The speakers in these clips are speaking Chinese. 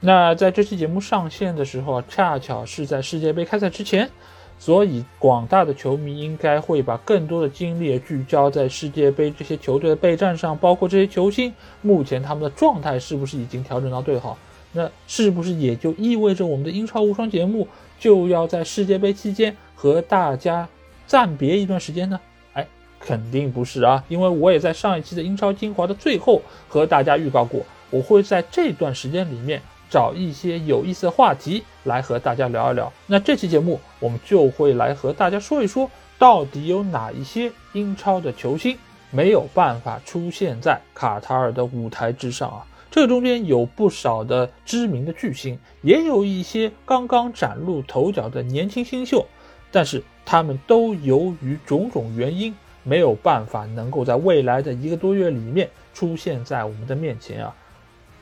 那在这期节目上线的时候，恰巧是在世界杯开赛之前，所以广大的球迷应该会把更多的精力聚焦在世界杯这些球队的备战上，包括这些球星目前他们的状态是不是已经调整到最好？那是不是也就意味着我们的英超无双节目就要在世界杯期间和大家暂别一段时间呢？哎，肯定不是啊，因为我也在上一期的英超精华的最后和大家预告过，我会在这段时间里面。找一些有意思的话题来和大家聊一聊。那这期节目我们就会来和大家说一说，到底有哪一些英超的球星没有办法出现在卡塔尔的舞台之上啊？这中间有不少的知名的巨星，也有一些刚刚崭露头角的年轻新秀，但是他们都由于种种原因没有办法能够在未来的一个多月里面出现在我们的面前啊。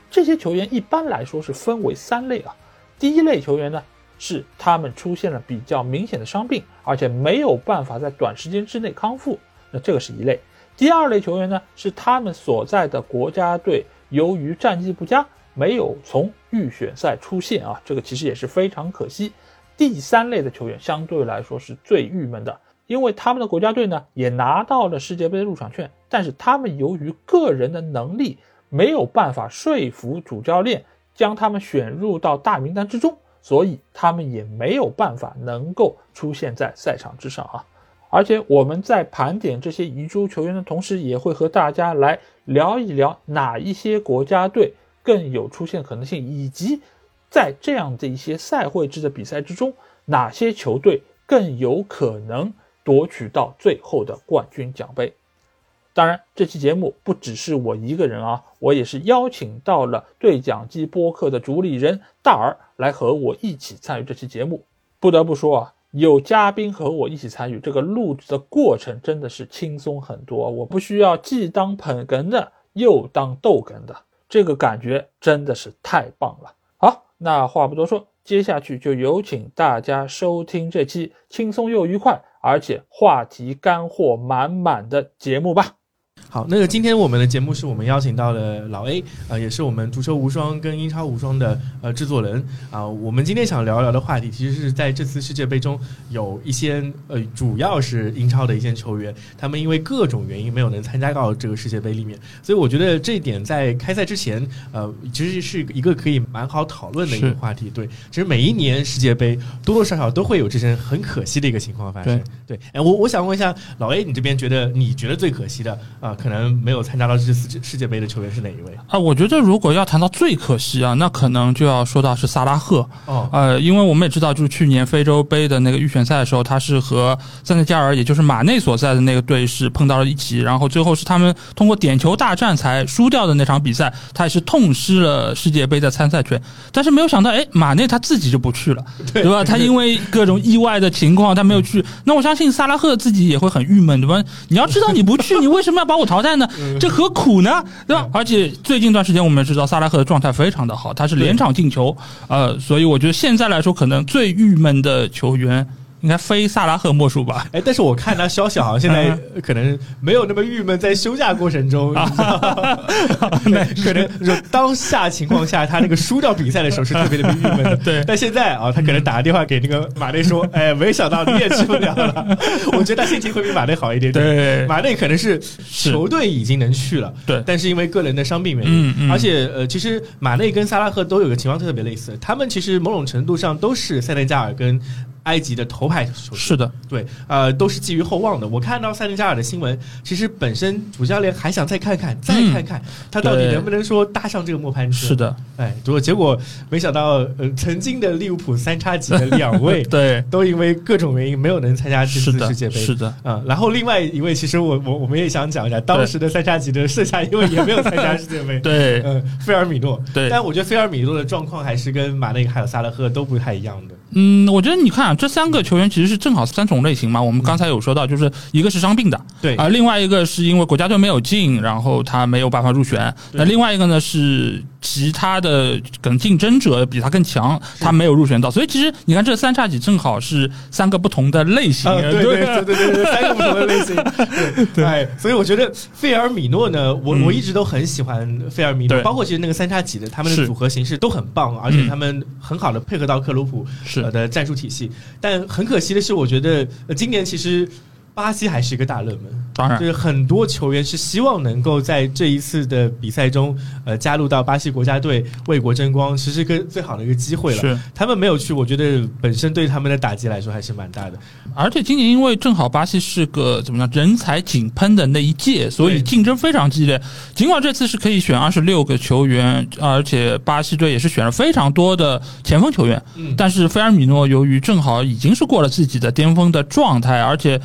这些球员一般来说是分为三类啊，第一类球员呢是他们出现了比较明显的伤病，而且没有办法在短时间之内康复，那这个是一类。第二类球员呢是他们所在的国家队由于战绩不佳，没有从预选赛出现啊，这个其实也是非常可惜。第三类的球员相对来说是最郁闷的，因为他们的国家队呢也拿到了世界杯的入场券，但是他们由于个人的能力。没有办法说服主教练将他们选入到大名单之中，所以他们也没有办法能够出现在赛场之上啊！而且我们在盘点这些遗珠球员的同时，也会和大家来聊一聊哪一些国家队更有出现可能性，以及在这样的一些赛会制的比赛之中，哪些球队更有可能夺取到最后的冠军奖杯。当然，这期节目不只是我一个人啊，我也是邀请到了对讲机播客的主理人大耳来和我一起参与这期节目。不得不说啊，有嘉宾和我一起参与，这个录制的过程真的是轻松很多。我不需要既当捧哏的又当逗哏的，这个感觉真的是太棒了。好，那话不多说，接下去就有请大家收听这期轻松又愉快，而且话题干货满满的节目吧。好，那个今天我们的节目是我们邀请到了老 A，呃，也是我们足球无双跟英超无双的呃制作人啊。我们今天想聊一聊的话题，其实是在这次世界杯中有一些呃，主要是英超的一些球员，他们因为各种原因没有能参加到这个世界杯里面，所以我觉得这一点在开赛之前，呃，其实是一个可以蛮好讨论的一个话题。对，其实每一年世界杯多多少少都会有这些很可惜的一个情况发生。对，哎，我我想问一下老 A，你这边觉得你觉得最可惜的啊？可能没有参加到这次世界杯的球员是哪一位啊？我觉得如果要谈到最可惜啊，那可能就要说到是萨拉赫哦。呃，因为我们也知道，就是去年非洲杯的那个预选赛的时候，他是和塞内加尔，也就是马内所在的那个队是碰到了一起，然后最后是他们通过点球大战才输掉的那场比赛，他也是痛失了世界杯的参赛权。但是没有想到，哎，马内他自己就不去了，对吧？他因为各种意外的情况，他没有去。那我相信萨拉赫自己也会很郁闷，对吧？你要知道你不去，你为什么要把我淘汰呢？这何苦呢？对吧？而且最近一段时间，我们也知道萨拉赫的状态非常的好，他是连场进球，呃，所以我觉得现在来说，可能最郁闷的球员。应该非萨拉赫莫属吧？哎，但是我看他消息好像现在可能没有那么郁闷，在休假过程中，那可能当下情况下，他那个输掉比赛的时候是特别的郁闷的。对，但现在啊，他可能打个电话给那个马内说：“哎，没想到你也去不了了。”我觉得他心情会比马内好一点。对，马内可能是球队已经能去了，对，但是因为个人的伤病原因，而且呃，其实马内跟萨拉赫都有个情况特别类似，他们其实某种程度上都是塞内加尔跟。埃及的头牌球是的，对，呃，都是寄予厚望的。我看到塞内加尔的新闻，其实本身主教练还想再看看，再看看他到底能不能说搭上这个末班车。是的，哎，结果结果没想到，呃，曾经的利物浦三叉戟的两位，对，都因为各种原因没有能参加这次世界杯。是的，嗯，然后另外一位，其实我我我们也想讲一下，当时的三叉戟的剩下一位也没有参加世界杯。对，嗯，菲尔米诺。对，但我觉得菲尔米诺的状况还是跟马内还有萨拉赫都不太一样的。嗯，我觉得你看啊，这三个球员其实是正好三种类型嘛。我们刚才有说到，就是一个是伤病的，对啊，另外一个是因为国家队没有进，然后他没有办法入选。那另外一个呢是其他的可能竞争者比他更强，他没有入选到。所以其实你看这三叉戟正好是三个不同的类型，对对对对对，三个不同的类型。对，所以我觉得费尔米诺呢，我我一直都很喜欢费尔米诺，包括其实那个三叉戟的他们的组合形式都很棒，而且他们很好的配合到克鲁普的战术体系。但很可惜的是，我觉得今年其实。巴西还是一个大热门，当然，就是很多球员是希望能够在这一次的比赛中，呃，加入到巴西国家队为国争光，其实个最好的一个机会了。是，他们没有去，我觉得本身对他们的打击来说还是蛮大的。而且今年因为正好巴西是个怎么样人才井喷的那一届，所以竞争非常激烈。尽管这次是可以选二十六个球员，而且巴西队也是选了非常多的前锋球员，但是菲尔米诺由于正好已经是过了自己的巅峰的状态，而且。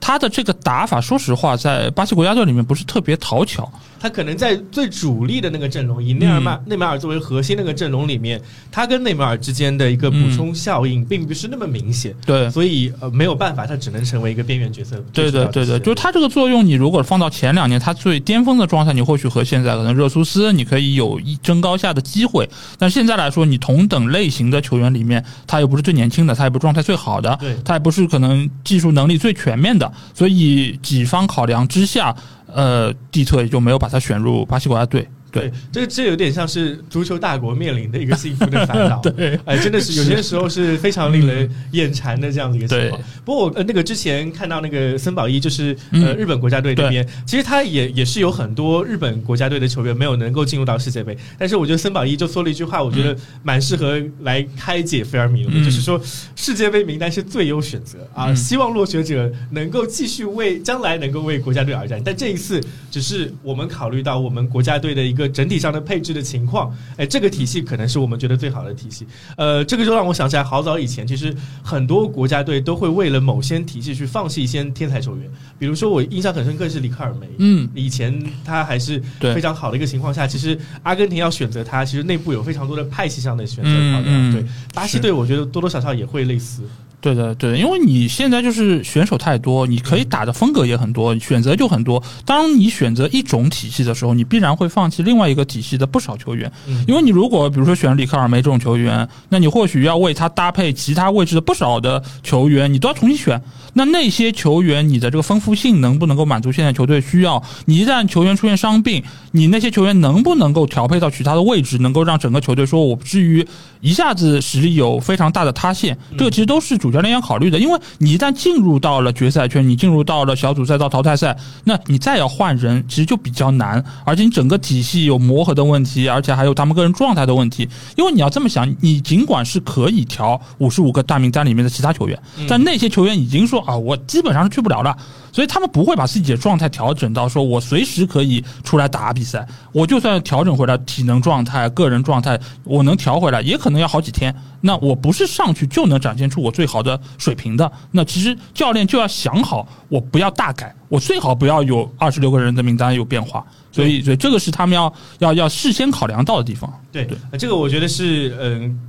他的这个打法，说实话，在巴西国家队里面不是特别讨巧。他可能在最主力的那个阵容，以内尔曼、内马尔作为核心那个阵容里面，他跟内马尔之间的一个补充效应并不是那么明显。对，所以呃没有办法，他只能成为一个边缘角色。对对对对，就是他这个作用，你如果放到前两年他最巅峰的状态，你或许和现在可能热苏斯你可以有一争高下的机会。但现在来说，你同等类型的球员里面，他又不是最年轻的，他也不是状态最好的，对他也不是可能技术能力最全面的。所以几方考量之下，呃，蒂特也就没有把他选入巴西国家队。对，这这有点像是足球大国面临的一个幸福的烦恼。对，哎，真的是有些时候是非常令人眼馋的这样的一个情况。不过，呃，那个之前看到那个森保一，就是呃日本国家队那边，其实他也也是有很多日本国家队的球员没有能够进入到世界杯。但是我觉得森保一就说了一句话，我觉得蛮适合来开解菲尔米诺，就是说世界杯名单是最优选择啊，希望落选者能够继续为将来能够为国家队而战。但这一次只是我们考虑到我们国家队的一个。整体上的配置的情况，哎，这个体系可能是我们觉得最好的体系。呃，这个就让我想起来，好早以前，其实很多国家队都会为了某些体系去放弃一些天才球员。比如说，我印象很深刻是里克尔梅，嗯，以前他还是非常好的一个情况下，其实阿根廷要选择他，其实内部有非常多的派系上的选择考量。对，巴西队我觉得多多少少也会类似。对的，对的，因为你现在就是选手太多，你可以打的风格也很多，选择就很多。当你选择一种体系的时候，你必然会放弃另外一个体系的不少球员。因为你如果比如说选里克尔梅这种球员，那你或许要为他搭配其他位置的不少的球员，你都要重新选。那那些球员，你的这个丰富性能不能够满足现在球队需要？你一旦球员出现伤病，你那些球员能不能够调配到其他的位置，能够让整个球队说我不至于一下子实力有非常大的塌陷？这个其实都是主。教练要考虑的，因为你一旦进入到了决赛圈，你进入到了小组赛到淘汰赛，那你再要换人，其实就比较难，而且你整个体系有磨合的问题，而且还有他们个人状态的问题。因为你要这么想，你尽管是可以调五十五个大名单里面的其他球员，但那些球员已经说啊，我基本上是去不了了。所以他们不会把自己的状态调整到说我随时可以出来打比赛，我就算调整回来体能状态、个人状态，我能调回来，也可能要好几天。那我不是上去就能展现出我最好的水平的。那其实教练就要想好，我不要大改，我最好不要有二十六个人的名单有变化。所以，所以这个是他们要要要事先考量到的地方。对对，这个我觉得是嗯。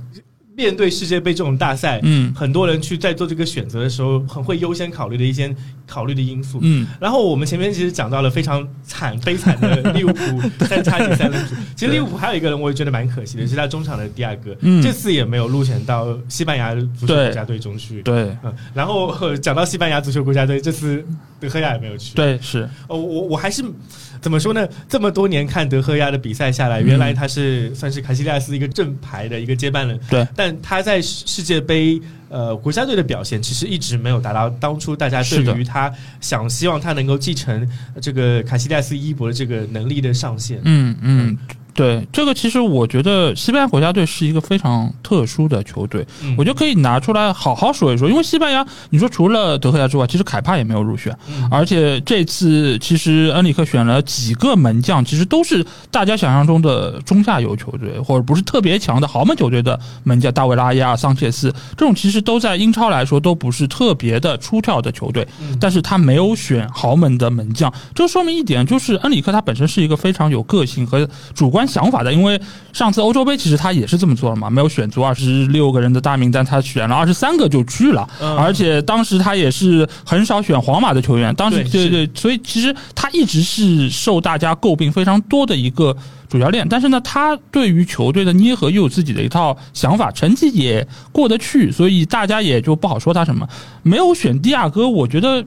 面对世界杯这种大赛，嗯，很多人去在做这个选择的时候，很会优先考虑的一些考虑的因素，嗯。然后我们前面其实讲到了非常惨悲惨的利物浦三叉戟三人组，其实利物浦还有一个人，我也觉得蛮可惜的，是他中场的第二个，这次也没有入选到西班牙足球国家队中去，对。嗯，然后讲到西班牙足球国家队，这次德赫亚也没有去，对，是。哦，我我还是。怎么说呢？这么多年看德赫亚的比赛下来，原来他是算是卡西利亚斯一个正牌的一个接班人。对，但他在世界杯呃国家队的表现，其实一直没有达到当初大家对于他想希望他能够继承这个卡西利亚斯衣钵的这个能力的上限。嗯嗯。对这个，其实我觉得西班牙国家队是一个非常特殊的球队，我觉得可以拿出来好好说一说。因为西班牙，你说除了德赫亚之外，其实凯帕也没有入选，而且这次其实恩里克选了几个门将，其实都是大家想象中的中下游球队，或者不是特别强的豪门球队的门将，大卫拉亚、桑切斯这种，其实都在英超来说都不是特别的出挑的球队，但是他没有选豪门的门将，这说明一点，就是恩里克他本身是一个非常有个性和主观。想法的，因为上次欧洲杯其实他也是这么做了嘛，没有选足二十六个人的大名单，他选了二十三个就去了，而且当时他也是很少选皇马的球员，当时对对，所以其实他一直是受大家诟病非常多的一个主教练，但是呢，他对于球队的捏合又有自己的一套想法，成绩也过得去，所以大家也就不好说他什么。没有选迪亚哥，我觉得。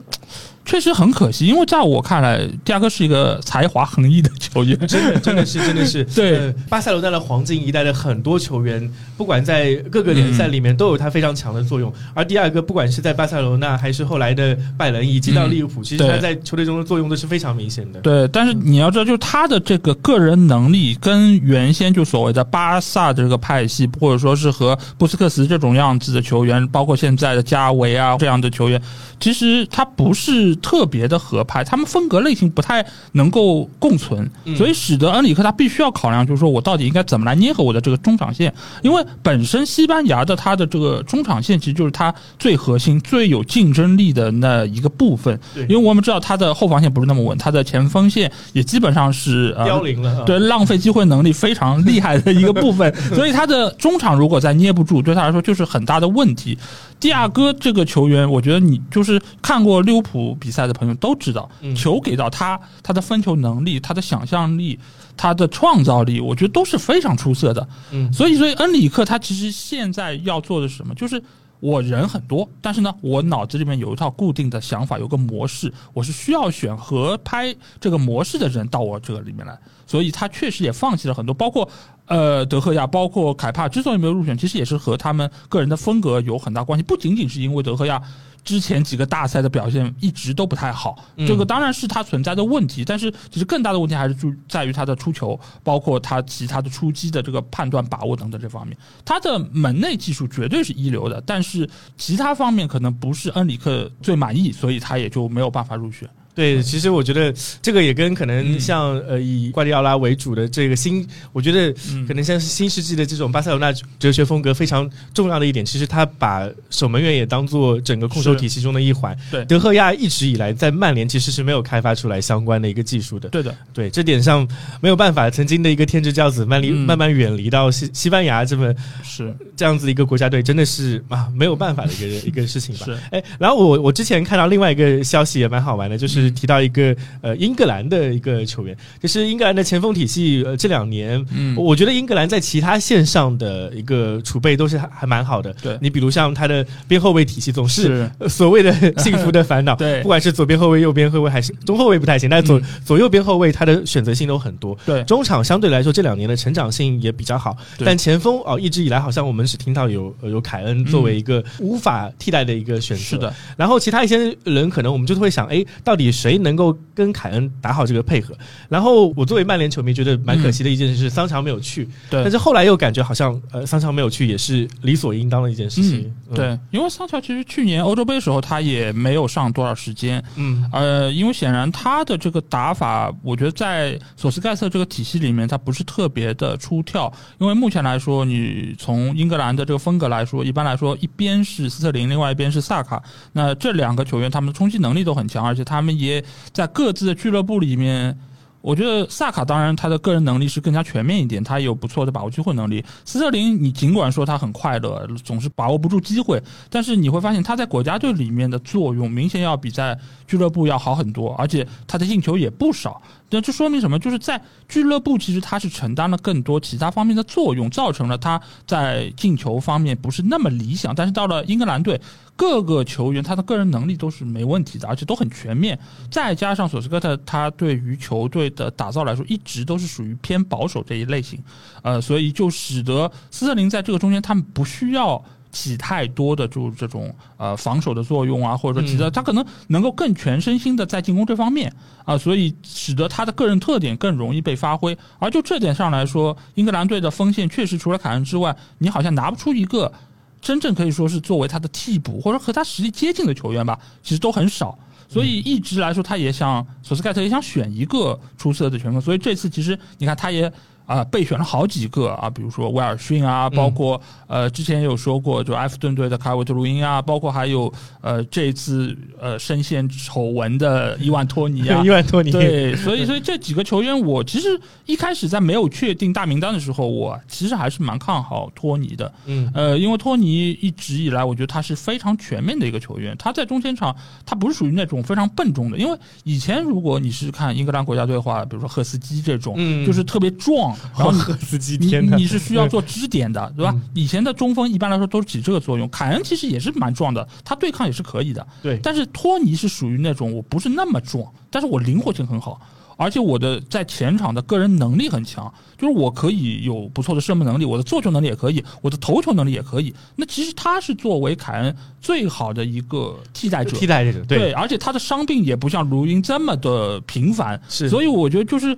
确实很可惜，因为在我看来，迪亚哥是一个才华横溢的球员，真的，真的是，真的是。对，巴塞罗那的黄金一代的很多球员，不管在各个联赛里面，都有他非常强的作用。而第二个，不管是在巴塞罗那，还是后来的拜仁，以及到利物浦，其实他在球队中的作用都是非常明显的。对，但是你要知道，就是他的这个个人能力，跟原先就所谓的巴萨的这个派系，或者说是和布斯克茨这种样子的球员，包括现在的加维啊这样的球员，其实他不是。特别的合拍，他们风格类型不太能够共存，所以使得恩里克他必须要考量，就是说我到底应该怎么来捏合我的这个中场线，因为本身西班牙的他的这个中场线其实就是他最核心、最有竞争力的那一个部分，因为我们知道他的后防线不是那么稳，他的前锋线也基本上是凋零了，对，浪费机会能力非常厉害的一个部分，所以他的中场如果再捏不住，对他来说就是很大的问题。蒂亚戈这个球员，我觉得你就是看过利物浦比赛的朋友都知道，球给到他，他的分球能力、他的想象力、他的创造力，我觉得都是非常出色的。嗯，所以，所以恩里克他其实现在要做的是什么？就是我人很多，但是呢，我脑子里面有一套固定的想法，有个模式，我是需要选合拍这个模式的人到我这个里面来。所以他确实也放弃了很多，包括。呃，德赫亚包括凯帕之所以没有入选，其实也是和他们个人的风格有很大关系，不仅仅是因为德赫亚之前几个大赛的表现一直都不太好，这个当然是他存在的问题，但是其实更大的问题还是就在于他的出球，包括他其他的出击的这个判断把握等等这方面，他的门内技术绝对是一流的，但是其他方面可能不是恩里克最满意，所以他也就没有办法入选。对，其实我觉得这个也跟可能像呃以瓜迪奥拉为主的这个新，我觉得可能像是新世纪的这种巴塞罗那哲学风格非常重要的一点，其实他把守门员也当做整个控球体系中的一环。对，德赫亚一直以来在曼联其实是没有开发出来相关的一个技术的。对的，对这点上没有办法，曾经的一个天之骄子曼离慢慢远离到西西班牙这么是这样子一个国家队，真的是啊没有办法的一个一个事情吧。是，哎，然后我我之前看到另外一个消息也蛮好玩的，就是。提到一个呃英格兰的一个球员，就是英格兰的前锋体系，呃这两年，嗯，我觉得英格兰在其他线上的一个储备都是还还蛮好的。对你比如像他的边后卫体系，总是所谓的幸福的烦恼。对，不管是左边后卫、右边后卫还是中后卫不太行，但是左左右边后卫他的选择性都很多。对，中场相对来说这两年的成长性也比较好，但前锋哦一直以来好像我们只听到有有凯恩作为一个无法替代的一个选择。是的，然后其他一些人可能我们就会想，哎，到底。谁能够跟凯恩打好这个配合？然后我作为曼联球迷，觉得蛮可惜的一件事是桑乔没有去。对，但是后来又感觉好像呃，桑乔没有去也是理所应当的一件事情。对，因为桑乔其实去年欧洲杯时候他也没有上多少时间。嗯，呃，因为显然他的这个打法，我觉得在索斯盖特这个体系里面，他不是特别的出跳。因为目前来说，你从英格兰的这个风格来说，一般来说，一边是斯特林，另外一边是萨卡，那这两个球员他们的冲击能力都很强，而且他们也。在各自的俱乐部里面，我觉得萨卡当然他的个人能力是更加全面一点，他有不错的把握机会能力。斯特林，你尽管说他很快乐，总是把握不住机会，但是你会发现他在国家队里面的作用明显要比在俱乐部要好很多，而且他的进球也不少。那这说明什么？就是在俱乐部，其实他是承担了更多其他方面的作用，造成了他在进球方面不是那么理想。但是到了英格兰队，各个球员他的个人能力都是没问题的，而且都很全面。再加上索斯科特，他对于球队的打造来说，一直都是属于偏保守这一类型，呃，所以就使得斯特林在这个中间，他们不需要。起太多的就是这种呃防守的作用啊，或者说起的他可能能够更全身心的在进攻这方面啊，所以使得他的个人特点更容易被发挥。而就这点上来说，英格兰队的锋线确实除了凯恩之外，你好像拿不出一个真正可以说是作为他的替补或者和他实力接近的球员吧，其实都很少。所以一直来说，他也想索斯盖特也想选一个出色的前锋，所以这次其实你看他也。啊，备选了好几个啊，比如说威尔逊啊，包括呃之前有说过，就埃弗顿队的卡维特鲁因啊，包括还有呃这次呃深陷丑闻的伊万托尼啊，伊万托尼对，所以所以这几个球员，我其实一开始在没有确定大名单的时候，我其实还是蛮看好托尼的，嗯，呃，因为托尼一直以来，我觉得他是非常全面的一个球员，他在中前场他不是属于那种非常笨重的，因为以前如果你是看英格兰国家队的话，比如说赫斯基这种，嗯，就是特别壮，然后赫斯基，你你是需要做支点的，对吧？以前的中锋一般来说都是起这个作用。凯恩其实也是蛮壮的，他对抗也是可以的。对，但是托尼是属于那种我不是那么壮，但是我灵活性很好，而且我的在前场的个人能力很强，就是我可以有不错的射门能力，我的做球能力也可以，我的投球能力也可以。那其实他是作为凯恩最好的一个替代者，替代者对，而且他的伤病也不像卢云这么的频繁，是，所以我觉得就是。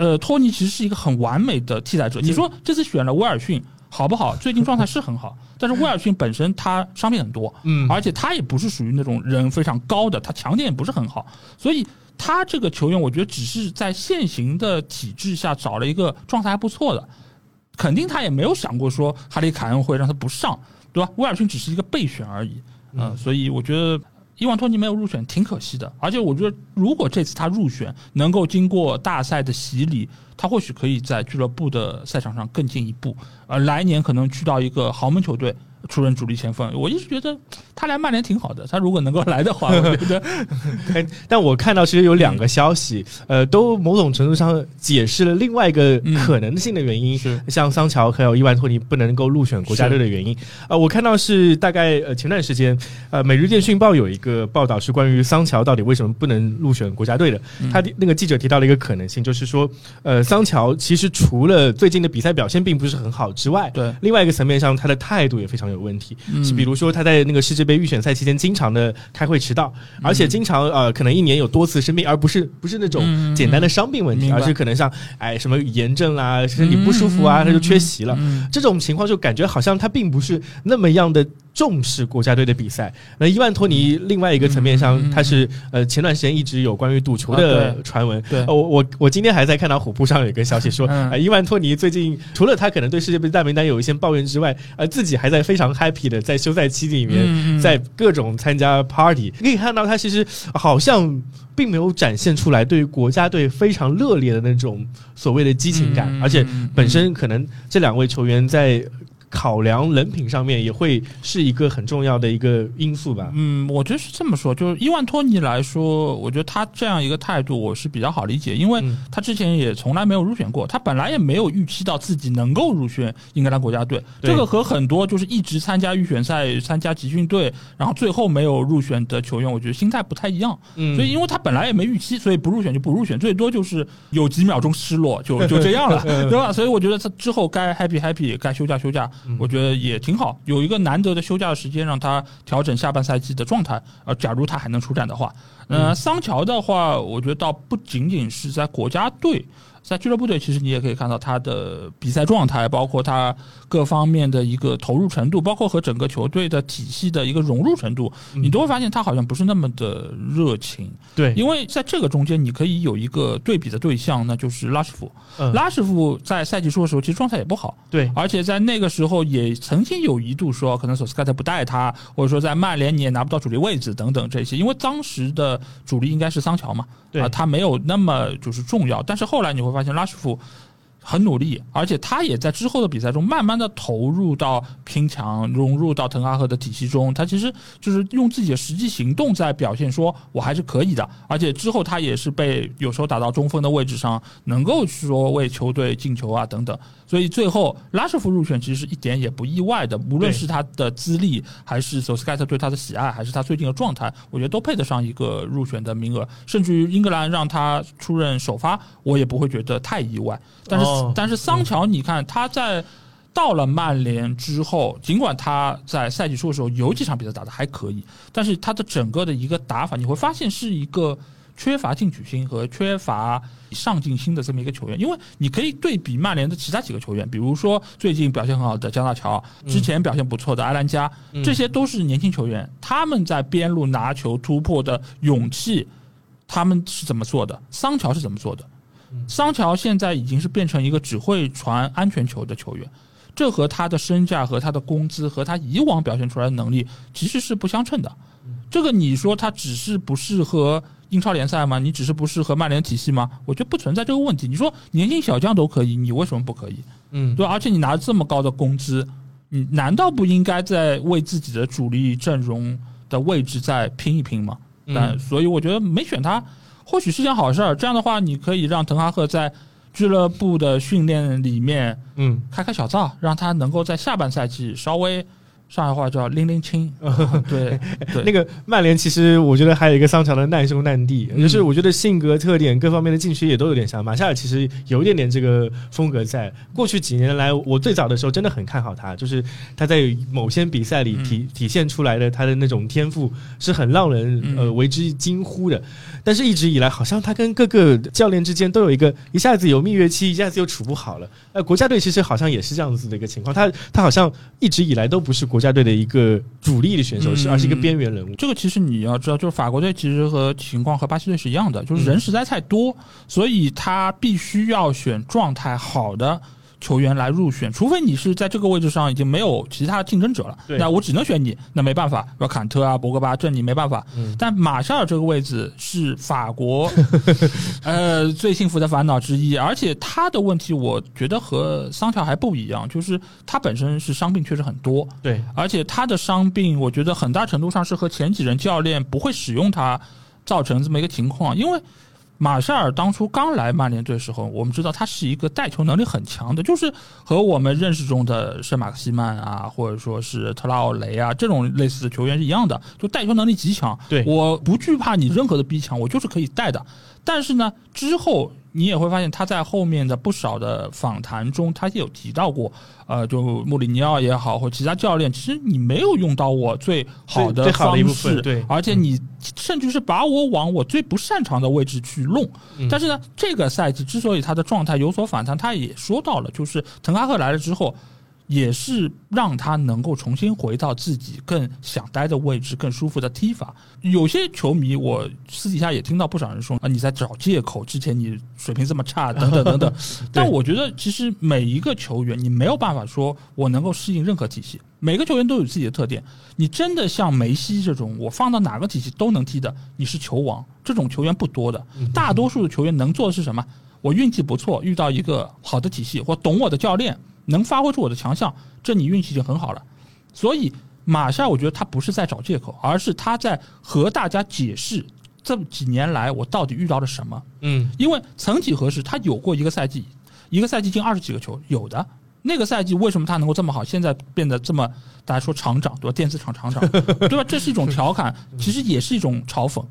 呃，托尼其实是一个很完美的替代者。你说这次选了威尔逊好不好？最近状态是很好，但是威尔逊本身他伤病很多，嗯，而且他也不是属于那种人非常高的，他强点也不是很好，所以他这个球员我觉得只是在现行的体制下找了一个状态还不错的，肯定他也没有想过说哈利凯恩会让他不上，对吧？威尔逊只是一个备选而已，嗯，所以我觉得。伊万托尼没有入选，挺可惜的。而且我觉得，如果这次他入选，能够经过大赛的洗礼，他或许可以在俱乐部的赛场上更进一步。而来年可能去到一个豪门球队。出任主力前锋，我一直觉得他来曼联挺好的。他如果能够来的话，我觉得。但我看到其实有两个消息，呃，都某种程度上解释了另外一个可能性的原因，是像桑乔还有伊万托尼不能够入选国家队的原因。呃，我看到是大概呃前段时间，呃，《每日电讯报》有一个报道是关于桑乔到底为什么不能入选国家队的。他那个记者提到了一个可能性，就是说，呃，桑乔其实除了最近的比赛表现并不是很好之外，对另外一个层面上，他的态度也非常有。问题是，比如说他在那个世界杯预选赛期间，经常的开会迟到，而且经常呃，可能一年有多次生病，而不是不是那种简单的伤病问题，而是可能像哎什么炎症啦，身体不舒服啊，他就缺席了。这种情况就感觉好像他并不是那么样的。重视国家队的比赛。那伊万托尼另外一个层面上，他是呃前段时间一直有关于赌球的传闻。对，我我我今天还在看到虎扑上有一个消息说，啊伊万托尼最近除了他可能对世界杯大名单有一些抱怨之外，呃自己还在非常 happy 的在休赛期里面，在各种参加 party。可以看到他其实好像并没有展现出来对于国家队非常热烈的那种所谓的激情感，而且本身可能这两位球员在。考量人品上面也会是一个很重要的一个因素吧。嗯，我觉得是这么说，就是伊万托尼来说，我觉得他这样一个态度我是比较好理解，因为他之前也从来没有入选过，他本来也没有预期到自己能够入选英格兰国家队。这个和很多就是一直参加预选赛、参加集训队，然后最后没有入选的球员，我觉得心态不太一样。嗯，所以因为他本来也没预期，所以不入选就不入选，最多就是有几秒钟失落，就就这样了，对吧？所以我觉得他之后该 happy happy，该休假休假。我觉得也挺好，有一个难得的休假时间，让他调整下半赛季的状态。呃，假如他还能出战的话，呃，桑乔的话，我觉得倒不仅仅是在国家队。在俱乐部队，其实你也可以看到他的比赛状态，包括他各方面的一个投入程度，包括和整个球队的体系的一个融入程度，你都会发现他好像不是那么的热情。对，因为在这个中间，你可以有一个对比的对象，那就是拉什福。拉什福在赛季初的时候，其实状态也不好。对，而且在那个时候也曾经有一度说，可能索斯盖特不带他，或者说在曼联你也拿不到主力位置等等这些。因为当时的主力应该是桑乔嘛，啊，他没有那么就是重要。但是后来你会。发现拉什福很努力，而且他也在之后的比赛中慢慢的投入到拼抢，融入到滕哈赫的体系中。他其实就是用自己的实际行动在表现，说我还是可以的。而且之后他也是被有时候打到中锋的位置上，能够说为球队进球啊等等。所以最后拉什福入选其实是一点也不意外的，无论是他的资历，还是索斯盖特对他的喜爱，还是他最近的状态，我觉得都配得上一个入选的名额。甚至于英格兰让他出任首发，我也不会觉得太意外。但是但是桑乔，你看他在到了曼联之后，尽管他在赛季初的时候有几场比赛打得还可以，但是他的整个的一个打法，你会发现是一个。缺乏进取心和缺乏上进心的这么一个球员，因为你可以对比曼联的其他几个球员，比如说最近表现很好的江大乔，之前表现不错的埃兰加，这些都是年轻球员，他们在边路拿球突破的勇气，他们是怎么做的？桑乔是怎么做的？桑乔现在已经是变成一个只会传安全球的球员，这和他的身价和他的工资和他以往表现出来的能力其实是不相称的。这个你说他只是不适合英超联赛吗？你只是不适合曼联体系吗？我觉得不存在这个问题。你说年轻小将都可以，你为什么不可以？嗯，对，而且你拿这么高的工资，你难道不应该在为自己的主力阵容的位置再拼一拼吗？但所以我觉得没选他，或许是件好事儿。这样的话，你可以让滕哈赫在俱乐部的训练里面，嗯，开开小灶，让他能够在下半赛季稍微。上海话叫拎拎清，对 对。那个曼联其实我觉得还有一个桑乔的难兄难弟，就是我觉得性格特点各方面的禁区也都有点像马夏尔，其实有一点点这个风格在。过去几年来，我最早的时候真的很看好他，就是他在某些比赛里体体现出来的他的那种天赋是很让人呃为之惊呼的。但是一直以来，好像他跟各个教练之间都有一个一下子有蜜月期，一下子又处不好了。呃，国家队其实好像也是这样子的一个情况，他他好像一直以来都不是国。国家队的一个主力的选手是，而是一个边缘人物。这个其实你要知道，就是法国队其实和情况和巴西队是一样的，就是人实在太多，所以他必须要选状态好的。球员来入选，除非你是在这个位置上已经没有其他竞争者了，那我只能选你，那没办法，要坎特啊、博格巴，这你没办法。但马夏尔这个位置是法国 呃最幸福的烦恼之一，而且他的问题我觉得和桑乔还不一样，就是他本身是伤病确实很多，对，而且他的伤病我觉得很大程度上是和前几任教练不会使用他造成这么一个情况，因为。马夏尔当初刚来曼联队时候，我们知道他是一个带球能力很强的，就是和我们认识中的圣马克西曼啊，或者说是特拉奥雷啊这种类似的球员是一样的，就带球能力极强。对，我不惧怕你任何的逼抢，我就是可以带的。但是呢，之后。你也会发现他在后面的不少的访谈中，他也有提到过，呃，就穆里尼奥也好，或其他教练，其实你没有用到我最好的方式，对，而且你甚至是把我往我最不擅长的位置去弄。但是呢，这个赛季之所以他的状态有所反弹，他也说到了，就是滕哈赫来了之后。也是让他能够重新回到自己更想待的位置、更舒服的踢法。有些球迷，我私底下也听到不少人说啊，你在找借口，之前你水平这么差，等等等等。但我觉得，其实每一个球员，你没有办法说我能够适应任何体系。每个球员都有自己的特点。你真的像梅西这种，我放到哪个体系都能踢的，你是球王，这种球员不多的。大多数的球员能做的是什么？我运气不错，遇到一个好的体系，或懂我的教练。能发挥出我的强项，这你运气已经很好了。所以马夏，我觉得他不是在找借口，而是他在和大家解释这几年来我到底遇到了什么。嗯，因为曾几何时，他有过一个赛季，一个赛季进二十几个球，有的那个赛季为什么他能够这么好？现在变得这么大家说厂长对吧？电子厂厂长 对吧？这是一种调侃，其实也是一种嘲讽。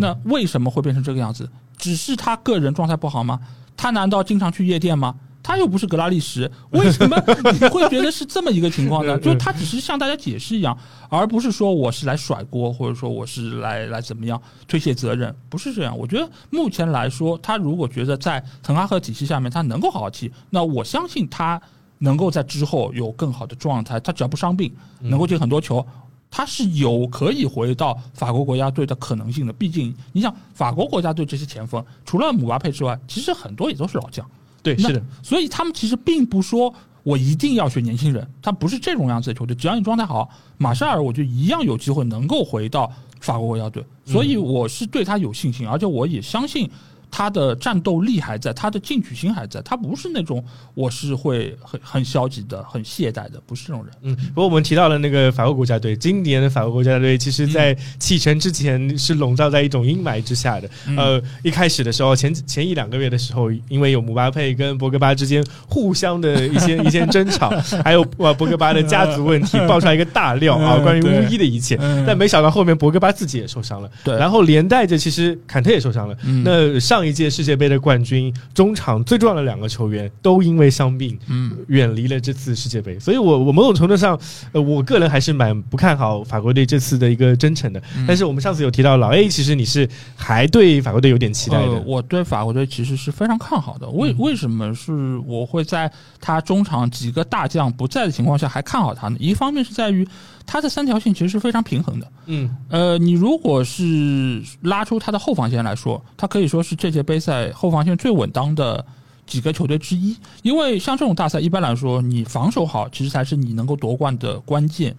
那为什么会变成这个样子？只是他个人状态不好吗？他难道经常去夜店吗？他又不是格拉利什，为什么你会觉得是这么一个情况呢？就是他只是向大家解释一样，而不是说我是来甩锅，或者说我是来来怎么样推卸责任，不是这样。我觉得目前来说，他如果觉得在滕哈赫体系下面他能够好好踢，那我相信他能够在之后有更好的状态。他只要不伤病，能够进很多球，他是有可以回到法国国家队的可能性的。毕竟你想，法国国家队这些前锋，除了姆巴佩之外，其实很多也都是老将。对，是的，所以他们其实并不说我一定要选年轻人，他不是这种样子的球队。只要你状态好，马夏尔我就一样有机会能够回到法国国家队。所以我是对他有信心，而且我也相信。他的战斗力还在，他的进取心还在，他不是那种我是会很很消极的、很懈怠的，不是这种人。嗯，不过我们提到了那个法国国家队，今年的法国国家队，其实在启程之前是笼罩在一种阴霾之下的。呃，一开始的时候，前前一两个月的时候，因为有姆巴佩跟博格巴之间互相的一些一些争吵，还有博格巴的家族问题，爆出来一个大料啊，关于巫医的一切。但没想到后面博格巴自己也受伤了，对，然后连带着其实坎特也受伤了。那上。上一届世界杯的冠军，中场最重要的两个球员都因为伤病，嗯，远离了这次世界杯。所以，我我某种程度上，呃，我个人还是蛮不看好法国队这次的一个征程的。但是，我们上次有提到老 A，其实你是还对法国队有点期待的。我对法国队其实是非常看好的。为为什么是我会在他中场几个大将不在的情况下还看好他呢？一方面是在于。他的三条线其实是非常平衡的，嗯，呃，你如果是拉出他的后防线来说，他可以说是这界杯赛后防线最稳当的几个球队之一。因为像这种大赛，一般来说，你防守好，其实才是你能够夺冠的关键。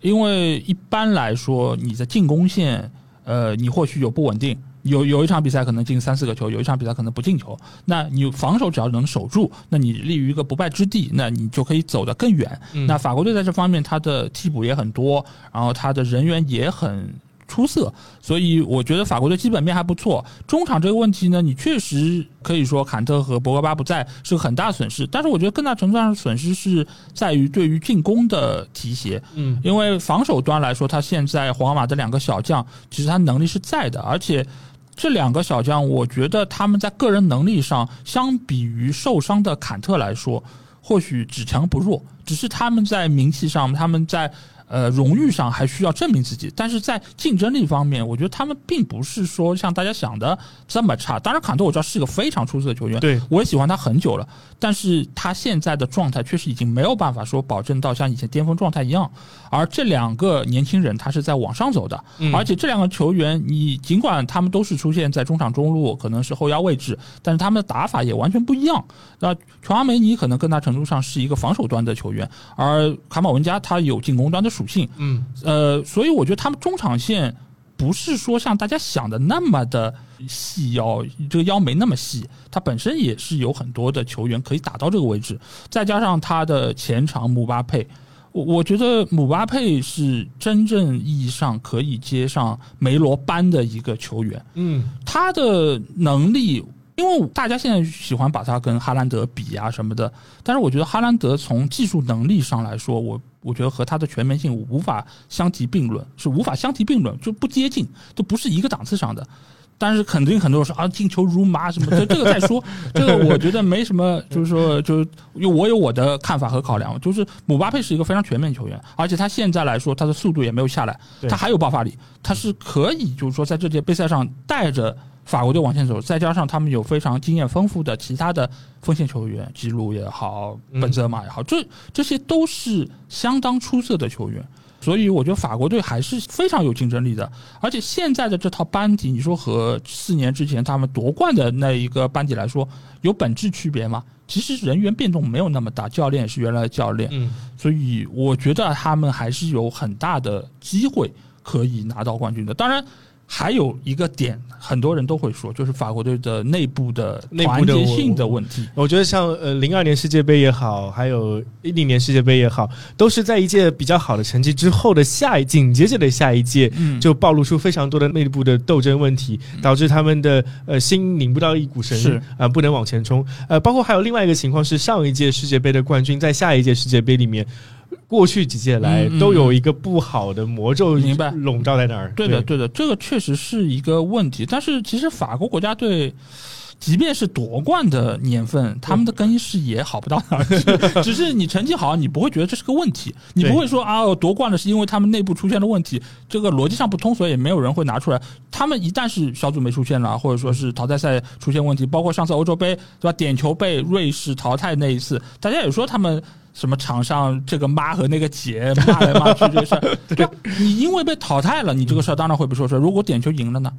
因为一般来说，你在进攻线，呃，你或许有不稳定。有有一场比赛可能进三四个球，有一场比赛可能不进球。那你防守只要能守住，那你立于一个不败之地，那你就可以走得更远。那法国队在这方面，他的替补也很多，然后他的人员也很。出色，所以我觉得法国队基本面还不错。中场这个问题呢，你确实可以说坎特和博格巴不在是个很大损失，但是我觉得更大程度上的损失是在于对于进攻的提携。嗯，因为防守端来说，他现在皇马的两个小将其实他能力是在的，而且这两个小将，我觉得他们在个人能力上，相比于受伤的坎特来说，或许只强不弱，只是他们在名气上，他们在。呃，荣誉上还需要证明自己，但是在竞争力方面，我觉得他们并不是说像大家想的这么差。当然，坎特我知道是一个非常出色的球员，对我也喜欢他很久了，但是他现在的状态确实已经没有办法说保证到像以前巅峰状态一样。而这两个年轻人，他是在往上走的，而且这两个球员，你尽管他们都是出现在中场中路，可能是后腰位置，但是他们的打法也完全不一样。那琼阿梅尼可能更大程度上是一个防守端的球员，而卡马文加他有进攻端的属性。嗯，呃，所以我觉得他们中场线不是说像大家想的那么的细腰，这个腰没那么细，他本身也是有很多的球员可以打到这个位置，再加上他的前场姆巴佩。我我觉得姆巴佩是真正意义上可以接上梅罗班的一个球员。嗯，他的能力，因为大家现在喜欢把他跟哈兰德比啊什么的，但是我觉得哈兰德从技术能力上来说，我我觉得和他的全面性无法相提并论，是无法相提并论，就不接近，都不是一个档次上的。但是肯定很多人说啊，进球如麻什么的，这个再说，这个我觉得没什么，就是说，就是我有我的看法和考量，就是姆巴佩是一个非常全面球员，而且他现在来说，他的速度也没有下来，他还有爆发力，他是可以就是说在这届杯赛上带着法国队往前走，再加上他们有非常经验丰富的其他的锋线球员，吉鲁也好，本泽马也好，这这些都是相当出色的球员。所以我觉得法国队还是非常有竞争力的，而且现在的这套班底，你说和四年之前他们夺冠的那一个班底来说，有本质区别吗？其实人员变动没有那么大，教练也是原来的教练，嗯，所以我觉得他们还是有很大的机会可以拿到冠军的。当然。还有一个点，很多人都会说，就是法国队的内部的团结性的问题。我觉得像呃零二年世界杯也好，还有一零年世界杯也好，都是在一届比较好的成绩之后的下一紧接着的下一届，就暴露出非常多的内部的斗争问题，导致他们的呃心拧不到一股绳，是啊不能往前冲。呃，包括还有另外一个情况是，上一届世界杯的冠军在下一届世界杯里面。过去几届来都有一个不好的魔咒，明白笼罩在那儿。对的，对的，这个确实是一个问题。但是其实法国国家队，即便是夺冠的年份，他们的更衣室也好不到哪儿 去。只是你成绩好，你不会觉得这是个问题，你不会说啊，夺冠了是因为他们内部出现了问题，这个逻辑上不通，所以也没有人会拿出来。他们一旦是小组没出现了，或者说是淘汰赛出现问题，包括上次欧洲杯对吧？点球被瑞士淘汰那一次，大家也说他们。什么场上这个妈和那个姐 骂来骂去这事儿，对，你因为被淘汰了，你这个事儿当然会被说出来。如果点球赢了呢？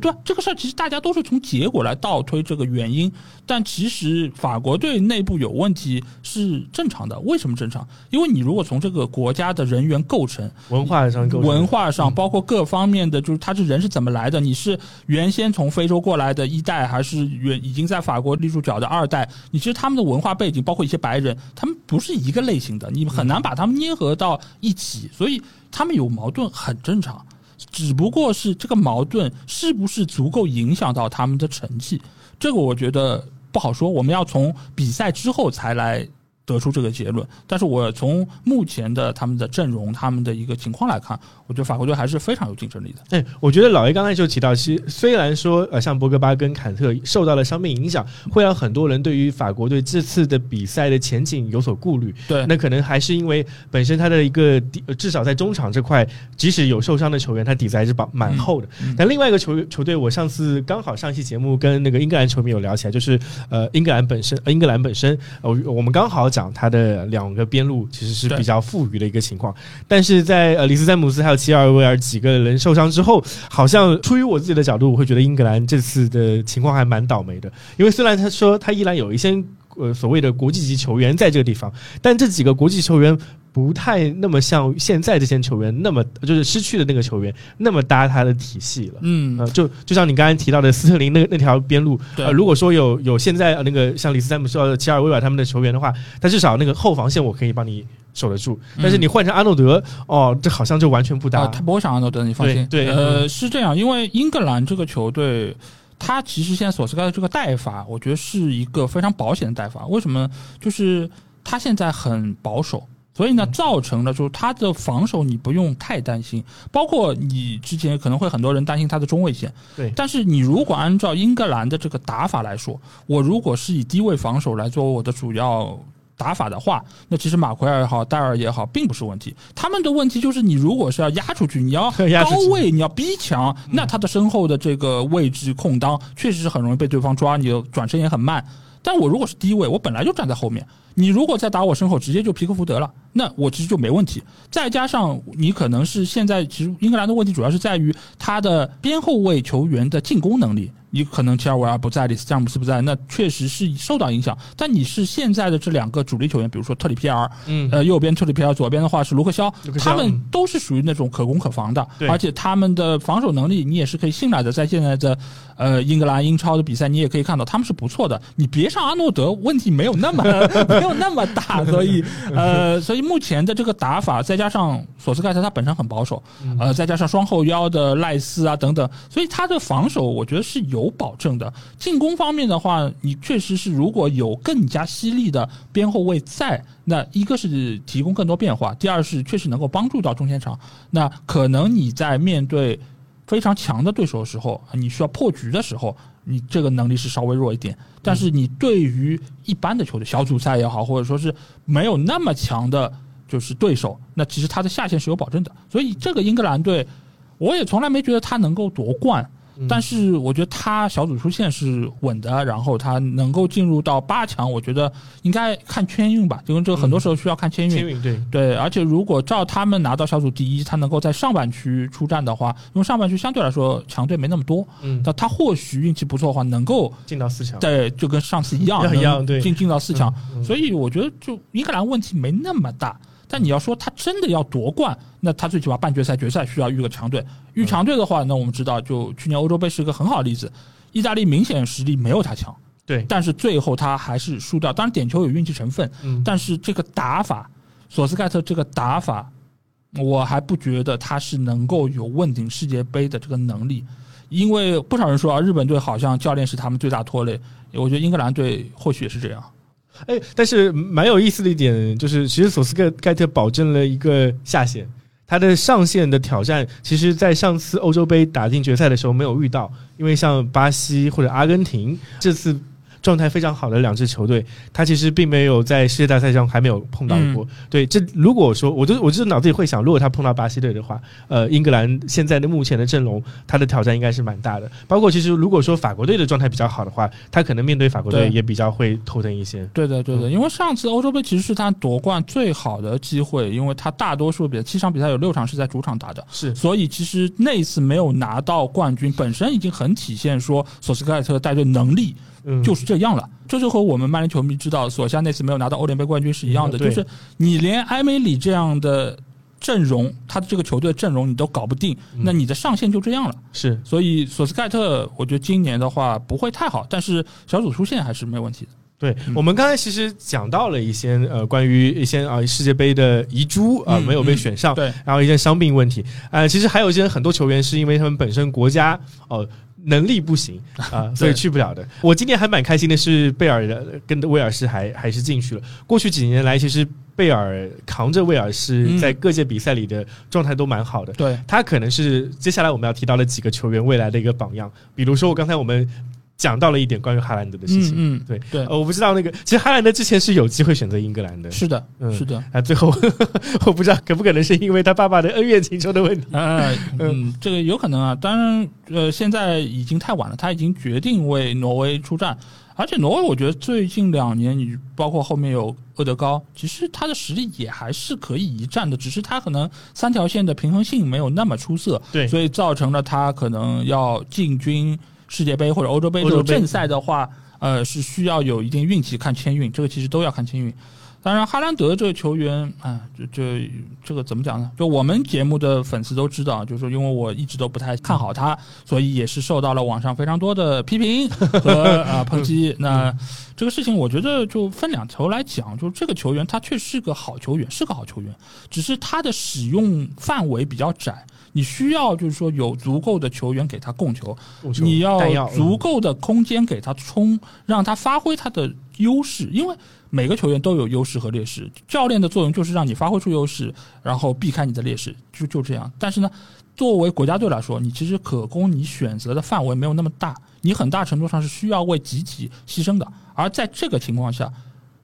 对，这个事儿其实大家都是从结果来倒推这个原因，但其实法国队内部有问题是正常的。为什么正常？因为你如果从这个国家的人员构成、文化上、文化上，包括各方面的，就是他这人是怎么来的？你是原先从非洲过来的一代，还是原已经在法国立住脚的二代？你其实他们的文化背景，包括一些白人，他们不是一个类型的，你很难把他们捏合到一起，所以他们有矛盾很正常。只不过是这个矛盾是不是足够影响到他们的成绩，这个我觉得不好说。我们要从比赛之后才来。得出这个结论，但是我从目前的他们的阵容、他们的一个情况来看，我觉得法国队还是非常有竞争力的。哎，我觉得老 A 刚才就提到，其实虽然说呃，像博格巴跟坎特受到了伤病影响，会让很多人对于法国队这次的比赛的前景有所顾虑。对，那可能还是因为本身他的一个底，至少在中场这块，即使有受伤的球员，他底子还是蛮蛮厚的。但另外一个球球队，我上次刚好上期节目跟那个英格兰球迷有聊起来，就是呃，英格兰本身，英格兰本身，呃，我们刚好。掌，他的两个边路其实是比较富裕的一个情况。但是在呃里斯詹姆斯还有齐尔维尔几个人受伤之后，好像出于我自己的角度，我会觉得英格兰这次的情况还蛮倒霉的。因为虽然他说他依然有一些呃所谓的国际级球员在这个地方，但这几个国际球员。不太那么像现在这些球员那么就是失去的那个球员那么搭他的体系了，嗯，呃，就就像你刚才提到的斯特林那那条边路，呃，如果说有有现在那个像里斯詹姆斯、齐尔维尔他们的球员的话，他至少那个后防线我可以帮你守得住。但是你换成阿诺德，哦，这好像就完全不搭。他不会上阿诺德，你放心。对，呃，是这样，因为英格兰这个球队，他其实现在索斯盖的这个带法，我觉得是一个非常保险的带法。为什么？就是他现在很保守。所以呢，造成了就是他的防守你不用太担心，包括你之前可能会很多人担心他的中卫线。对，但是你如果按照英格兰的这个打法来说，我如果是以低位防守来做我的主要打法的话，那其实马奎尔也好，戴尔也好，并不是问题。他们的问题就是，你如果是要压出去，你要 高位，你要逼抢，那他的身后的这个位置空当确实是很容易被对方抓，你转身也很慢。但我如果是低位，我本来就站在后面。你如果再打我身后，直接就皮克福德了，那我其实就没问题。再加上你可能是现在，其实英格兰的问题主要是在于他的边后卫球员的进攻能力。你可能齐尔维尔不在，里斯詹姆斯不在，那确实是受到影响。但你是现在的这两个主力球员，比如说特里皮尔，嗯，呃，右边特里皮尔，左边的话是卢克肖，他们都是属于那种可攻可防的，而且他们的防守能力你也是可以信赖的。在现在的呃英格兰英超的比赛，你也可以看到他们是不错的。你别上阿诺德，问题没有那么 没有那么大，所以呃，所以目前的这个打法，再加上索斯盖特他本身很保守，呃，再加上双后腰的赖斯啊等等，所以他的防守我觉得是有。有保证的进攻方面的话，你确实是如果有更加犀利的边后卫在，那一个是提供更多变化，第二是确实能够帮助到中前场。那可能你在面对非常强的对手的时候，你需要破局的时候，你这个能力是稍微弱一点。但是你对于一般的球队，小组赛也好，或者说是没有那么强的，就是对手，那其实他的下限是有保证的。所以这个英格兰队，我也从来没觉得他能够夺冠。但是我觉得他小组出线是稳的，然后他能够进入到八强，我觉得应该看签运吧，因为这个很多时候需要看签运。签运对对，而且如果照他们拿到小组第一，他能够在上半区出战的话，因为上半区相对来说强队没那么多，嗯，那他或许运气不错的话，能够进到四强。对，就跟上次一样，一样对，进进到四强。所以我觉得就英格兰问题没那么大。但你要说他真的要夺冠，那他最起码半决赛、决赛需要遇个强队。遇强队的话，那我们知道，就去年欧洲杯是一个很好的例子。意大利明显实力没有他强，对，但是最后他还是输掉。当然点球有运气成分，但是这个打法，索斯盖特这个打法，我还不觉得他是能够有问鼎世界杯的这个能力。因为不少人说啊，日本队好像教练是他们最大拖累。我觉得英格兰队或许也是这样。哎，但是蛮有意思的一点就是，其实索斯盖盖特保证了一个下限，他的上限的挑战，其实在上次欧洲杯打进决赛的时候没有遇到，因为像巴西或者阿根廷这次。状态非常好的两支球队，他其实并没有在世界大赛上还没有碰到过。对，这如果说，我就我就脑子里会想，如果他碰到巴西队的话，呃，英格兰现在的目前的阵容，他的挑战应该是蛮大的。包括其实如果说法国队的状态比较好的话，他可能面对法国队也比较会头疼一些。对的，对的，因为上次欧洲杯其实是他夺冠最好的机会，因为他大多数比赛七场比赛有六场是在主场打的，是，所以其实那一次没有拿到冠军，本身已经很体现说索斯盖特带队能力。就是这样了，这就和我们曼联球迷知道索夏那次没有拿到欧联杯冠军是一样的。就是你连埃梅里这样的阵容，他的这个球队阵容你都搞不定，那你的上限就这样了。是，所以索斯盖特，我觉得今年的话不会太好，但是小组出线还是没有问题的。对我们刚才其实讲到了一些呃关于一些啊世界杯的遗珠啊没有被选上，对，然后一些伤病问题，呃，其实还有一些很多球员是因为他们本身国家哦。能力不行 啊，所以去不了的。我今年还蛮开心的是，贝尔跟威尔士还还是进去了。过去几年来，其实贝尔扛着威尔士在各届比赛里的状态都蛮好的。对他可能是接下来我们要提到的几个球员未来的一个榜样。比如说，我刚才我们。讲到了一点关于哈兰德的事情，嗯，对对，我不知道那个，其实哈兰德之前是有机会选择英格兰的，是的，是的，啊，最后 我不知道可不可能是因为他爸爸的恩怨情仇的问题，嗯。嗯，这个有可能啊，当然，呃，现在已经太晚了，他已经决定为挪威出战，而且挪威，我觉得最近两年，你包括后面有厄德高，其实他的实力也还是可以一战的，只是他可能三条线的平衡性没有那么出色，对，所以造成了他可能要进军世界杯或者欧洲杯这种正赛的话，呃，是需要有一定运气看签运，这个其实都要看签运。当然，哈兰德这个球员啊，就就这个怎么讲呢？就我们节目的粉丝都知道，就是说，因为我一直都不太看好他，所以也是受到了网上非常多的批评和啊抨击。那这个事情，我觉得就分两头来讲。就是这个球员他确实是个好球员，是个好球员，只是他的使用范围比较窄。你需要就是说有足够的球员给他供球，你要足够的空间给他冲，让他发挥他的优势，因为。每个球员都有优势和劣势，教练的作用就是让你发挥出优势，然后避开你的劣势，就就这样。但是呢，作为国家队来说，你其实可供你选择的范围没有那么大，你很大程度上是需要为集体牺牲的。而在这个情况下，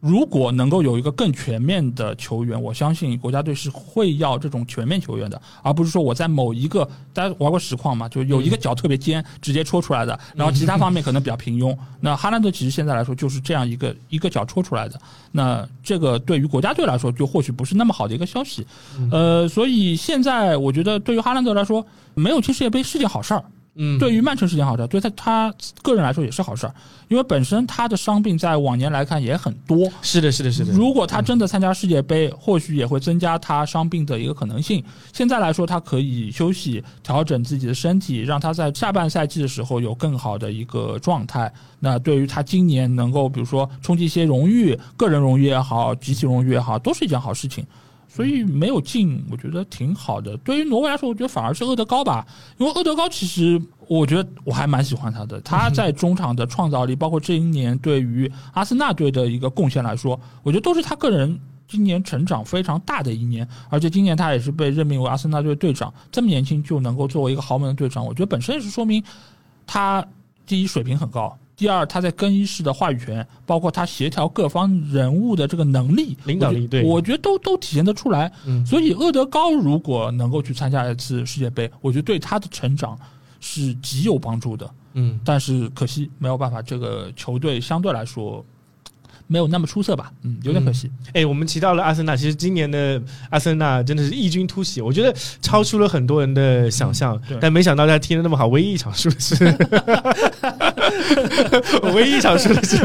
如果能够有一个更全面的球员，我相信国家队是会要这种全面球员的，而不是说我在某一个大家玩过实况嘛，就有一个脚特别尖，直接戳出来的，然后其他方面可能比较平庸。那哈兰德其实现在来说就是这样一个一个脚戳出来的，那这个对于国家队来说就或许不是那么好的一个消息。呃，所以现在我觉得对于哈兰德来说，没有进世界杯是件好事儿。嗯，对于曼城是件好事，对他他个人来说也是好事，因为本身他的伤病在往年来看也很多。是的，是的，是的。如果他真的参加世界杯，或许也会增加他伤病的一个可能性。现在来说，他可以休息，调整自己的身体，让他在下半赛季的时候有更好的一个状态。那对于他今年能够，比如说冲击一些荣誉，个人荣誉也好，集体荣誉也好，都是一件好事情。所以没有进，我觉得挺好的。对于挪威来说，我觉得反而是厄德高吧，因为厄德高其实我觉得我还蛮喜欢他的。他在中场的创造力，包括这一年对于阿森纳队的一个贡献来说，我觉得都是他个人今年成长非常大的一年。而且今年他也是被任命为阿森纳队队长，这么年轻就能够作为一个豪门的队长，我觉得本身也是说明他第一水平很高。第二，他在更衣室的话语权，包括他协调各方人物的这个能力、领导力，对，我觉得都都体现得出来。嗯，所以厄德高如果能够去参加一次世界杯，我觉得对他的成长是极有帮助的。嗯，但是可惜没有办法，这个球队相对来说。没有那么出色吧，嗯，有点可惜。哎，我们提到了阿森纳，其实今年的阿森纳真的是异军突起，我觉得超出了很多人的想象。但没想到他踢的那么好，唯一一场输的是，唯一一场输的是，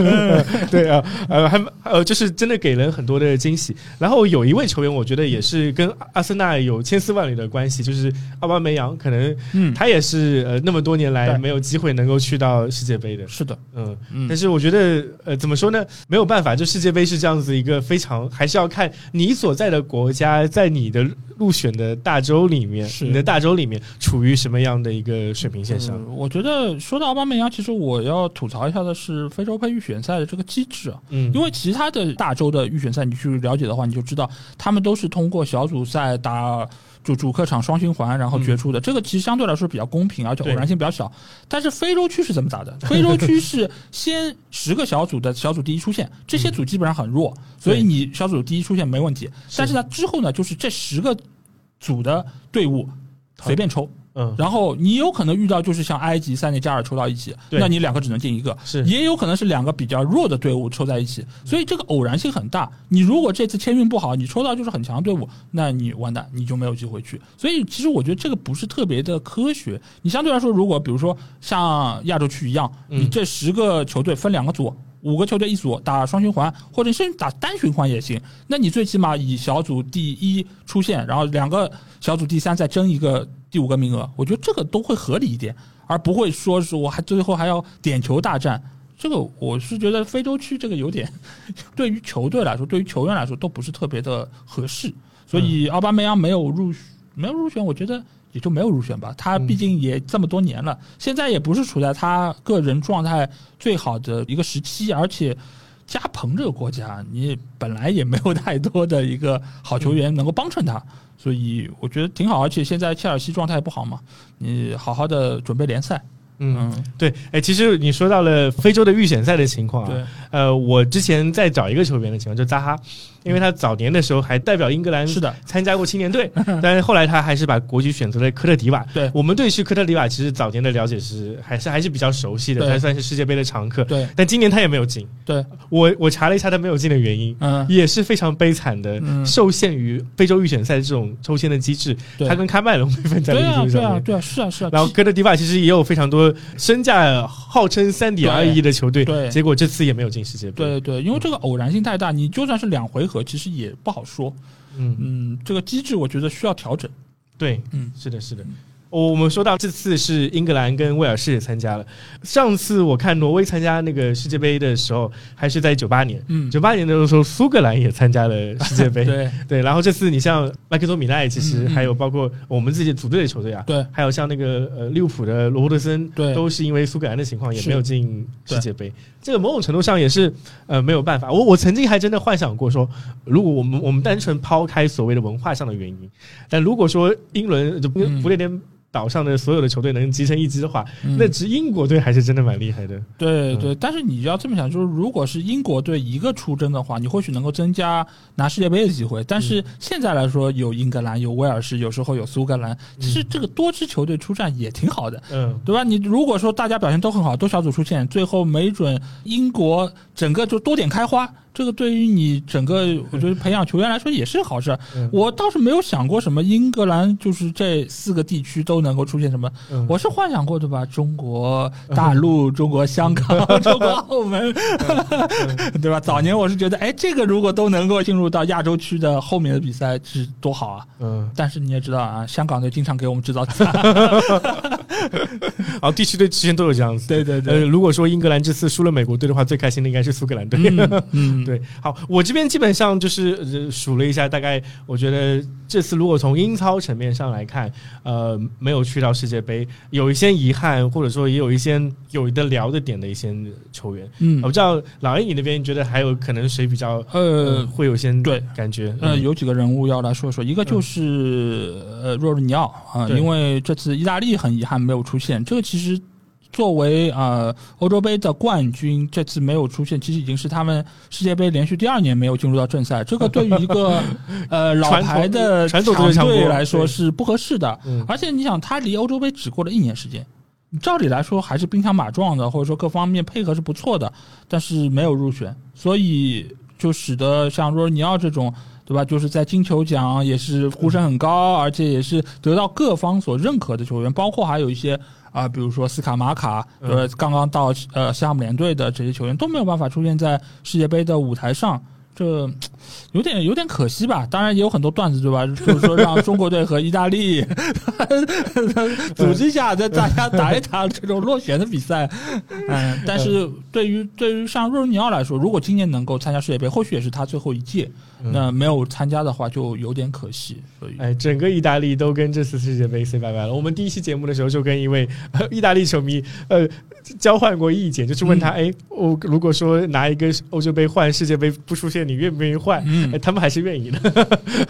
对啊，呃，还呃，就是真的给人很多的惊喜。然后有一位球员，我觉得也是跟阿森纳有千丝万缕的关系，就是奥巴梅扬，可能他也是呃那么多年来没有机会能够去到世界杯的。是的，嗯，但是我觉得呃怎么说呢，没有办。办法就世界杯是这样子一个非常，还是要看你所在的国家在你的入选的大洲里面，你的大洲里面处于什么样的一个水平线上。我觉得说到奥巴梅扬，其实我要吐槽一下的是非洲杯预选赛的这个机制啊，嗯，因为其他的大洲的预选赛你去了解的话，你就知道他们都是通过小组赛打。就主客场双循环，然后决出的这个其实相对来说比较公平，而且偶然性比较小。但是非洲区是怎么打的？非洲区 是先十个小组的小组第一出现，这些组基本上很弱，所以你小组第一出现没问题。但是呢，之后呢，就是这十个组的队伍随便抽。嗯，然后你有可能遇到就是像埃及、塞内加尔抽到一起，那你两个只能进一个，是也有可能是两个比较弱的队伍抽在一起，所以这个偶然性很大。你如果这次签运不好，你抽到就是很强队伍，那你完蛋，你就没有机会去。所以其实我觉得这个不是特别的科学。你相对来说，如果比如说像亚洲区一样，你这十个球队分两个组。五个球队一组打双循环，或者甚至打单循环也行。那你最起码以小组第一出现，然后两个小组第三再争一个第五个名额，我觉得这个都会合理一点，而不会说是我还最后还要点球大战。这个我是觉得非洲区这个有点，对于球队来说，对于球员来说都不是特别的合适。所以奥巴梅扬没有入没有入选，我觉得。也就没有入选吧，他毕竟也这么多年了，现在也不是处在他个人状态最好的一个时期，而且加蓬这个国家，你本来也没有太多的一个好球员能够帮衬他，所以我觉得挺好。而且现在切尔西状态不好嘛，你好好的准备联赛，嗯，对，哎，其实你说到了非洲的预选赛的情况啊，呃，我之前在找一个球员的情况，就扎哈。因为他早年的时候还代表英格兰是的参加过青年队，但是后来他还是把国籍选择了科特迪瓦。对我们对是科特迪瓦其实早年的了解是还是还是比较熟悉的，他算是世界杯的常客。对，但今年他也没有进。对，我我查了一下他没有进的原因，嗯，也是非常悲惨的，受限于非洲预选赛这种抽签的机制，他跟喀麦隆 被分在了一组上面。对啊，对啊，是啊，是啊。然后科特迪瓦其实也有非常多身价号称三点二亿的球队，对，结果这次也没有进世界杯。对对，因为这个偶然性太大，你就算是两回合，其实也不好。说，嗯嗯，这个机制我觉得需要调整。对，嗯，是的，是的。我我们说到这次是英格兰跟威尔士也参加了。上次我看挪威参加那个世界杯的时候，还是在九八年。嗯，九八年的时候，苏格兰也参加了世界杯。对对。然后这次你像麦克多米奈，其实还有包括我们自己组队的球队啊，对，还有像那个呃利物浦的罗伯特森，对，都是因为苏格兰的情况也没有进世界杯。这个某种程度上也是呃没有办法。我我曾经还真的幻想过说，如果我们我们单纯抛开所谓的文化上的原因，但如果说英伦就不列颠。岛上的所有的球队能集成一支的话，那支英国队还是真的蛮厉害的。对对，但是你要这么想，就是如果是英国队一个出征的话，你或许能够增加拿世界杯的机会。但是现在来说，有英格兰，有威尔士，有时候有苏格兰，其实这个多支球队出战也挺好的，嗯，对吧？你如果说大家表现都很好，多小组出线，最后没准英国整个就多点开花。这个对于你整个，我觉得培养球员来说也是好事。我倒是没有想过什么英格兰就是这四个地区都能够出现什么，我是幻想过对吧？中国大陆、中国香港、中国澳门，对吧？早年我是觉得，哎，这个如果都能够进入到亚洲区的后面的比赛，是多好啊！嗯，但是你也知道啊，香港队经常给我们制造惨。然后地区队之前都有这样子。对对对。呃，如果说英格兰这次输了美国队的话，最开心的应该是苏格兰队。嗯。对，好，我这边基本上就是数了一下，大概我觉得这次如果从英超层面上来看，呃，没有去到世界杯，有一些遗憾，或者说也有一些有的聊的点的一些球员。嗯，我不知道老 A 你那边觉得还有可能谁比较呃会有些对感觉？呃，有几个人物要来说说，一个就是呃若日尼奥啊，因为这次意大利很遗憾没有出现，这个其实。作为呃欧洲杯的冠军，这次没有出现，其实已经是他们世界杯连续第二年没有进入到正赛。这个对于一个 呃老牌的强队来说是不合适的。而且你想，他离欧洲杯只过了一年时间，照理来说还是兵强马壮的，或者说各方面配合是不错的，但是没有入选，所以就使得像若尼奥这种，对吧？就是在金球奖也是呼声很高，而且也是得到各方所认可的球员，包括还有一些。啊，比如说斯卡马卡，呃，刚刚到呃西汉姆联队的这些球员都没有办法出现在世界杯的舞台上，这有点有点可惜吧？当然也有很多段子，对吧？就是说让中国队和意大利 组织一下，再大家打一打这种落选的比赛。嗯，但是对于对于像若尼奥来说，如果今年能够参加世界杯，或许也是他最后一届。那没有参加的话，就有点可惜。所以，哎，整个意大利都跟这次世界杯 say 拜拜了。我们第一期节目的时候，就跟一位意大利球迷呃交换过意见，就是问他，哎，我如果说拿一个欧洲杯换世界杯不出现，你愿不愿意换？嗯，他们还是愿意的。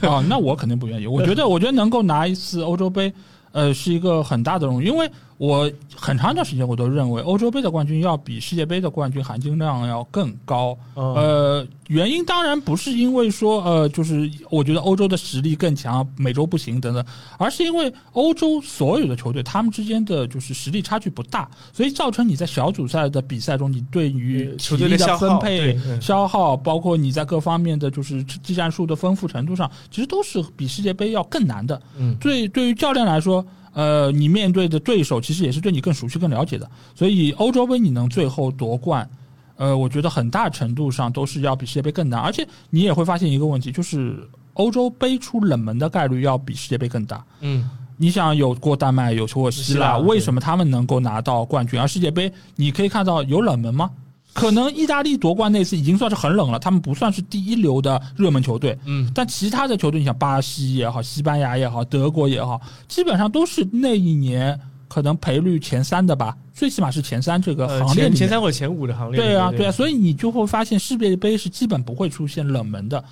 啊，那我肯定不愿意。我觉得，我觉得能够拿一次欧洲杯，呃，是一个很大的荣誉，因为。我很长一段时间我都认为欧洲杯的冠军要比世界杯的冠军含金量要更高。呃，原因当然不是因为说呃，就是我觉得欧洲的实力更强，美洲不行等等，而是因为欧洲所有的球队他们之间的就是实力差距不大，所以造成你在小组赛的比赛中，你对于球队的分配、消耗，包括你在各方面的就是技战术的丰富程度上，其实都是比世界杯要更难的。嗯，对，对于教练来说。呃，你面对的对手其实也是对你更熟悉、更了解的，所以欧洲杯你能最后夺冠，呃，我觉得很大程度上都是要比世界杯更难，而且你也会发现一个问题，就是欧洲杯出冷门的概率要比世界杯更大。嗯，你想有过丹麦，有过希腊，为什么他们能够拿到冠军，而世界杯你可以看到有冷门吗？可能意大利夺冠那次已经算是很冷了，他们不算是第一流的热门球队。嗯，但其他的球队，你像巴西也好，西班牙也好，德国也好，基本上都是那一年可能赔率前三的吧，最起码是前三这个行列，前三或前五的行列。对啊，对啊，所以你就会发现世界杯是基本不会出现冷门的。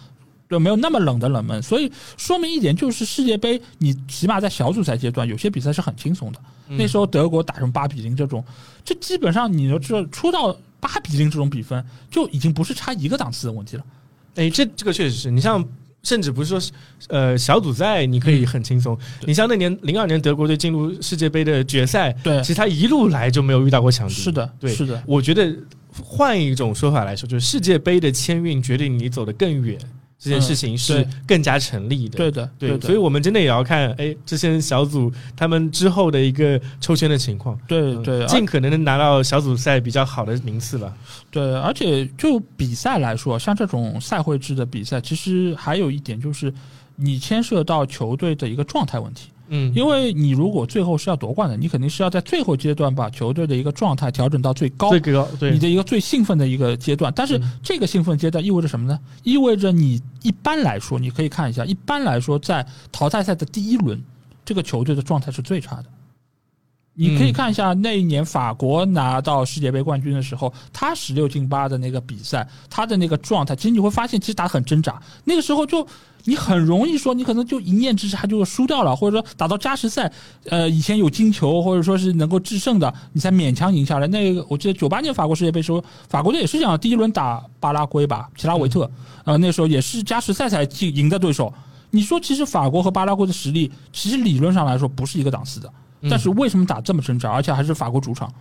对，没有那么冷的冷门。所以说明一点就是世界杯，你起码在小组赛阶段有些比赛是很轻松的。那时候德国打成八比零这种，这基本上你都知道出到八比零这种比分，就已经不是差一个档次的问题了。哎，这这个确实是你像。甚至不是说，呃，小组赛你可以很轻松。你像那年零二年德国队进入世界杯的决赛，对，其实他一路来就没有遇到过强敌。是的，对，是的。我觉得换一种说法来说，就是世界杯的签运决定你走得更远。这件事情是更加成立的，对的，对的，所以我们真的也要看，哎，这些小组他们之后的一个抽签的情况，对对，尽可能的拿到小组赛比较好的名次吧。对，而且就比赛来说，像这种赛会制的比赛，其实还有一点就是，你牵涉到球队的一个状态问题。嗯，因为你如果最后是要夺冠的，你肯定是要在最后阶段把球队的一个状态调整到最高，最高，对，你的一个最兴奋的一个阶段。但是这个兴奋阶段意味着什么呢？意味着你一般来说，你可以看一下，一般来说在淘汰赛的第一轮，这个球队的状态是最差的。你可以看一下那一年法国拿到世界杯冠军的时候，他十六进八的那个比赛，他的那个状态，其实你会发现，其实打很挣扎。那个时候就你很容易说，你可能就一念之差就输掉了，或者说打到加时赛，呃，以前有金球或者说是能够制胜的，你才勉强赢下来。那个我记得九八年法国世界杯时候，法国队也是这样，第一轮打巴拉圭吧，齐拉维特，呃，那时候也是加时赛才进赢的对手。你说，其实法国和巴拉圭的实力，其实理论上来说不是一个档次的。但是为什么打这么挣扎，而且还是法国主场？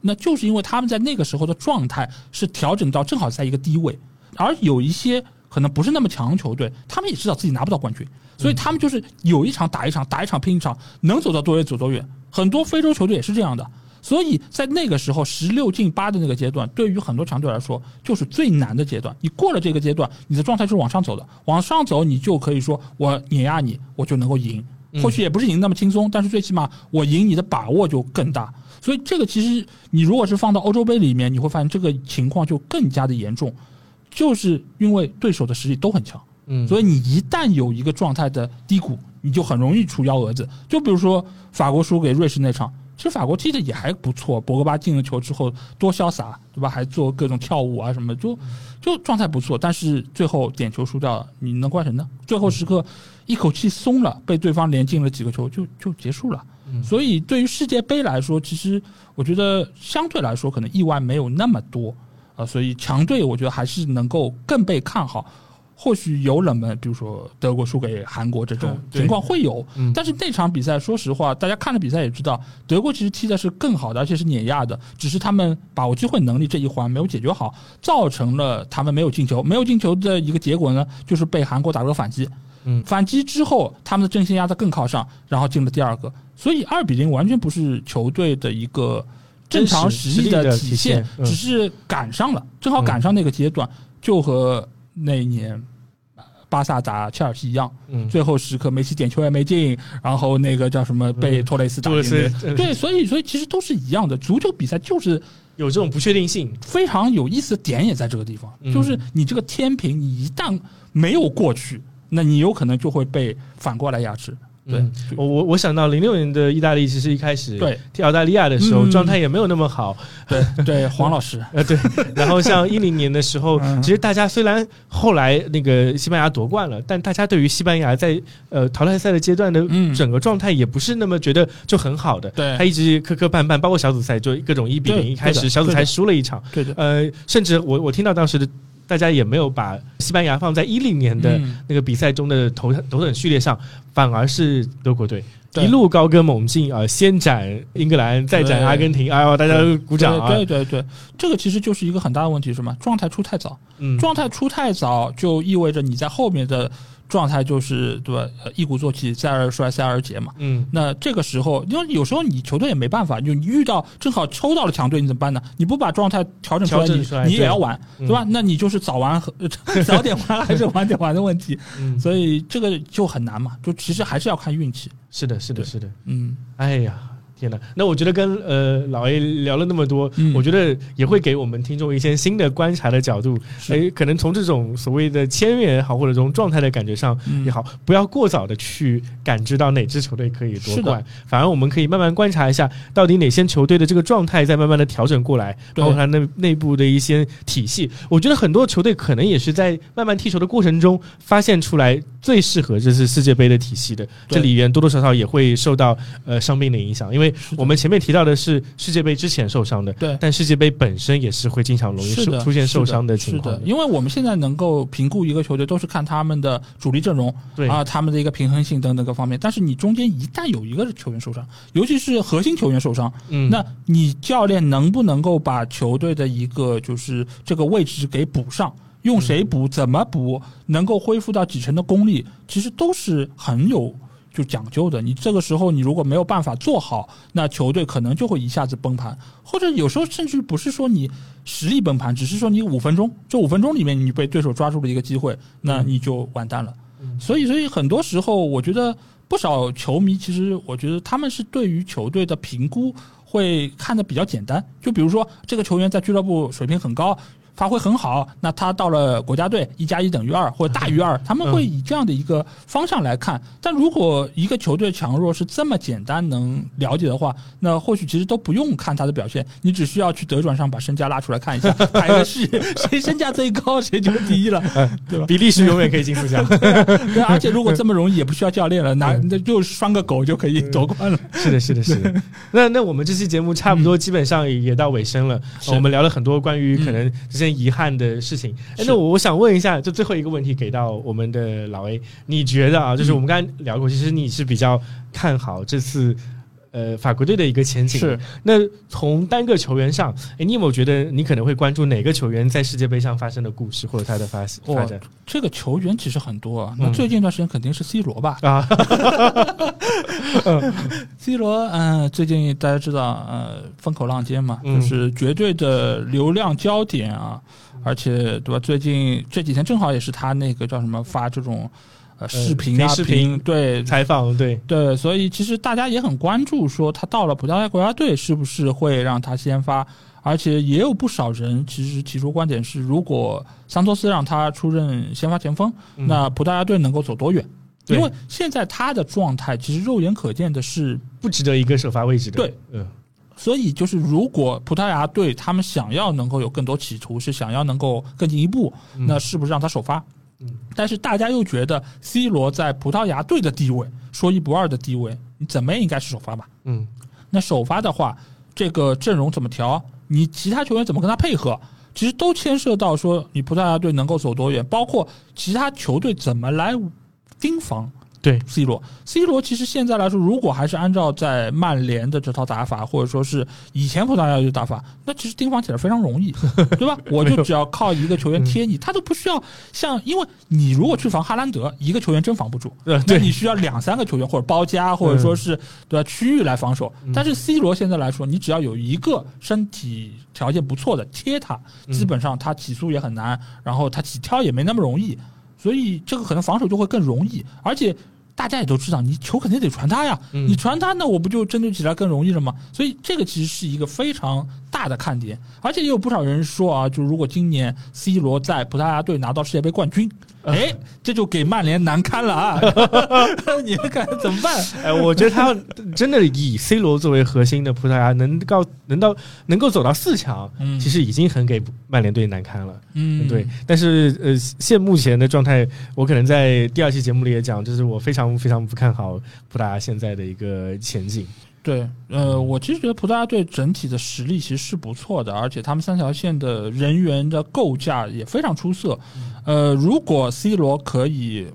那就是因为他们在那个时候的状态是调整到正好在一个低位，而有一些可能不是那么强球队，他们也知道自己拿不到冠军，所以他们就是有一场打一场，打一场拼一场，能走到多远走多远。很多非洲球队也是这样的，所以在那个时候十六进八的那个阶段，对于很多强队来说就是最难的阶段。你过了这个阶段，你的状态是往上走的，往上走你就可以说我碾压你，我就能够赢。或许也不是赢那么轻松，但是最起码我赢你的把握就更大。所以这个其实你如果是放到欧洲杯里面，你会发现这个情况就更加的严重，就是因为对手的实力都很强。嗯，所以你一旦有一个状态的低谷，你就很容易出幺蛾子。就比如说法国输给瑞士那场，其实法国踢的也还不错，博格巴进了球之后多潇洒，对吧？还做各种跳舞啊什么，就就状态不错。但是最后点球输掉了，你能怪谁呢？最后时刻。一口气松了，被对方连进了几个球，就就结束了。所以对于世界杯来说，其实我觉得相对来说可能意外没有那么多啊。所以强队我觉得还是能够更被看好。或许有冷门，比如说德国输给韩国这种情况会有，但是那场比赛说实话，大家看了比赛也知道，德国其实踢的是更好的，而且是碾压的，只是他们把握机会能力这一环没有解决好，造成了他们没有进球。没有进球的一个结果呢，就是被韩国打了个反击。嗯，反击之后，他们的阵线压得更靠上，然后进了第二个，所以二比零完全不是球队的一个正常实力的体现，只是赶上了，正好赶上那个阶段，就和那一年巴萨打切尔西一样，最后时刻梅西点球也没进，然后那个叫什么被托雷斯打进，对，所以所以其实都是一样的，足球比赛就是有这种不确定性，非常有意思的点也在这个地方，就是你这个天平，你一旦没有过去。那你有可能就会被反过来压制。对我我我想到零六年的意大利，其实一开始对踢澳大利亚的时候状态也没有那么好。对对，黄老师呃对，然后像一零年的时候，其实大家虽然后来那个西班牙夺冠了，但大家对于西班牙在呃淘汰赛的阶段的整个状态也不是那么觉得就很好的。对，他一直磕磕绊绊，包括小组赛就各种一比零，一开始小组赛输了一场。对的，呃，甚至我我听到当时的。大家也没有把西班牙放在一零年的那个比赛中的头头等序列上，反而是德国队一路高歌猛进啊，先斩英格兰，再斩阿根廷，哎呦，大家鼓掌啊！对对对，这个其实就是一个很大的问题，是什么？状态出太早，嗯状态出太早就意味着你在后面的。状态就是对吧？一鼓作气，再而衰，再而竭嘛。嗯，那这个时候，因为有时候你球队也没办法，就你遇到正好抽到了强队，你怎么办呢？你不把状态调整出来，你你也要玩，对吧？那你就是早玩和 早点玩还是晚点玩的问题。所以这个就很难嘛，就其实还是要看运气。是的，是的，是的。嗯，哎呀。天哪，那我觉得跟呃老 A 聊了那么多，我觉得也会给我们听众一些新的观察的角度。哎，可能从这种所谓的签约也好，或者这种状态的感觉上也好，不要过早的去感知到哪支球队可以夺冠，反而我们可以慢慢观察一下，到底哪些球队的这个状态在慢慢的调整过来，包括它内内部的一些体系。我觉得很多球队可能也是在慢慢踢球的过程中发现出来最适合这次世界杯的体系的，这里边多多少少也会受到呃伤病的影响，因为。我们前面提到的是世界杯之前受伤的，对，但世界杯本身也是会经常容易受出现受伤的情况。因为我们现在能够评估一个球队，都是看他们的主力阵容，对啊，他们的一个平衡性等等各方面。但是你中间一旦有一个球员受伤，尤其是核心球员受伤，嗯，那你教练能不能够把球队的一个就是这个位置给补上？用谁补？怎么补？能够恢复到几成的功力？其实都是很有。就讲究的，你这个时候你如果没有办法做好，那球队可能就会一下子崩盘，或者有时候甚至不是说你实力崩盘，只是说你五分钟，这五分钟里面你被对手抓住了一个机会，那你就完蛋了。所以，所以很多时候，我觉得不少球迷其实，我觉得他们是对于球队的评估会看的比较简单，就比如说这个球员在俱乐部水平很高。发挥很好，那他到了国家队，一加一等于二或者大于二，他们会以这样的一个方向来看。但如果一个球队强弱是这么简单能了解的话，那或许其实都不用看他的表现，你只需要去德转上把身价拉出来看一下，排个序，谁身价最高谁就是第一了，对吧？比利时永远可以进四强。对，而且如果这么容易，也不需要教练了，拿那就拴个狗就可以夺冠了。是的，是的，是的。那那我们这期节目差不多基本上也到尾声了，我们聊了很多关于可能。件遗憾的事情，哎，那我我想问一下，就最后一个问题给到我们的老 A，你觉得啊，就是我们刚才聊过，其实你是比较看好这次呃法国队的一个前景。是，那从单个球员上，哎，你有没有觉得你可能会关注哪个球员在世界杯上发生的故事或者他的发发展？这个球员其实很多啊，那最近一段时间肯定是 C 罗吧？啊，C 罗，嗯，最近大家知道，呃，风口浪尖嘛，就是绝对的流量焦点啊，而且对吧？最近这几天正好也是他那个叫什么发这种呃视频啊，视频对采访，对对，所以其实大家也很关注，说他到了葡萄牙国家队是不是会让他先发。而且也有不少人其实提出观点是，如果桑托斯让他出任先发前锋，那葡萄牙队能够走多远？因为现在他的状态其实肉眼可见的是不值得一个首发位置的。对，嗯，所以就是如果葡萄牙队他们想要能够有更多企图，是想要能够更进一步，那是不是让他首发？嗯，但是大家又觉得 C 罗在葡萄牙队的地位说一不二的地位，你怎么也应该是首发吧？嗯，那首发的话，这个阵容怎么调？你其他球员怎么跟他配合？其实都牵涉到说你葡萄牙队能够走多远，包括其他球队怎么来盯防。对，C 罗，C 罗其实现在来说，如果还是按照在曼联的这套打法，或者说是以前葡萄牙的打法，那其实盯防起来非常容易，对吧？我就只要靠一个球员贴你，他都不需要像，因为你如果去防哈兰德，一个球员真防不住，那你需要两三个球员或者包夹，或者说是对吧区域来防守。但是 C 罗现在来说，你只要有一个身体条件不错的贴他，基本上他起速也很难，然后他起跳也没那么容易，所以这个可能防守就会更容易，而且。大家也都知道，你球肯定得传他呀，你传他，那我不就针对起来更容易了吗？所以这个其实是一个非常大的看点，而且也有不少人说啊，就如果今年 C 罗在葡萄牙队拿到世界杯冠军。哎，这就给曼联难堪了啊！你们看怎么办？哎，我觉得他真的以 C 罗作为核心的葡萄牙能够能到能够走到四强，其实已经很给曼联队难堪了。嗯，对。但是呃，现目前的状态，我可能在第二期节目里也讲，就是我非常非常不看好葡萄牙现在的一个前景。对，呃，我其实觉得葡萄牙队整体的实力其实是不错的，而且他们三条线的人员的构架也非常出色。呃，如果 C 罗可以，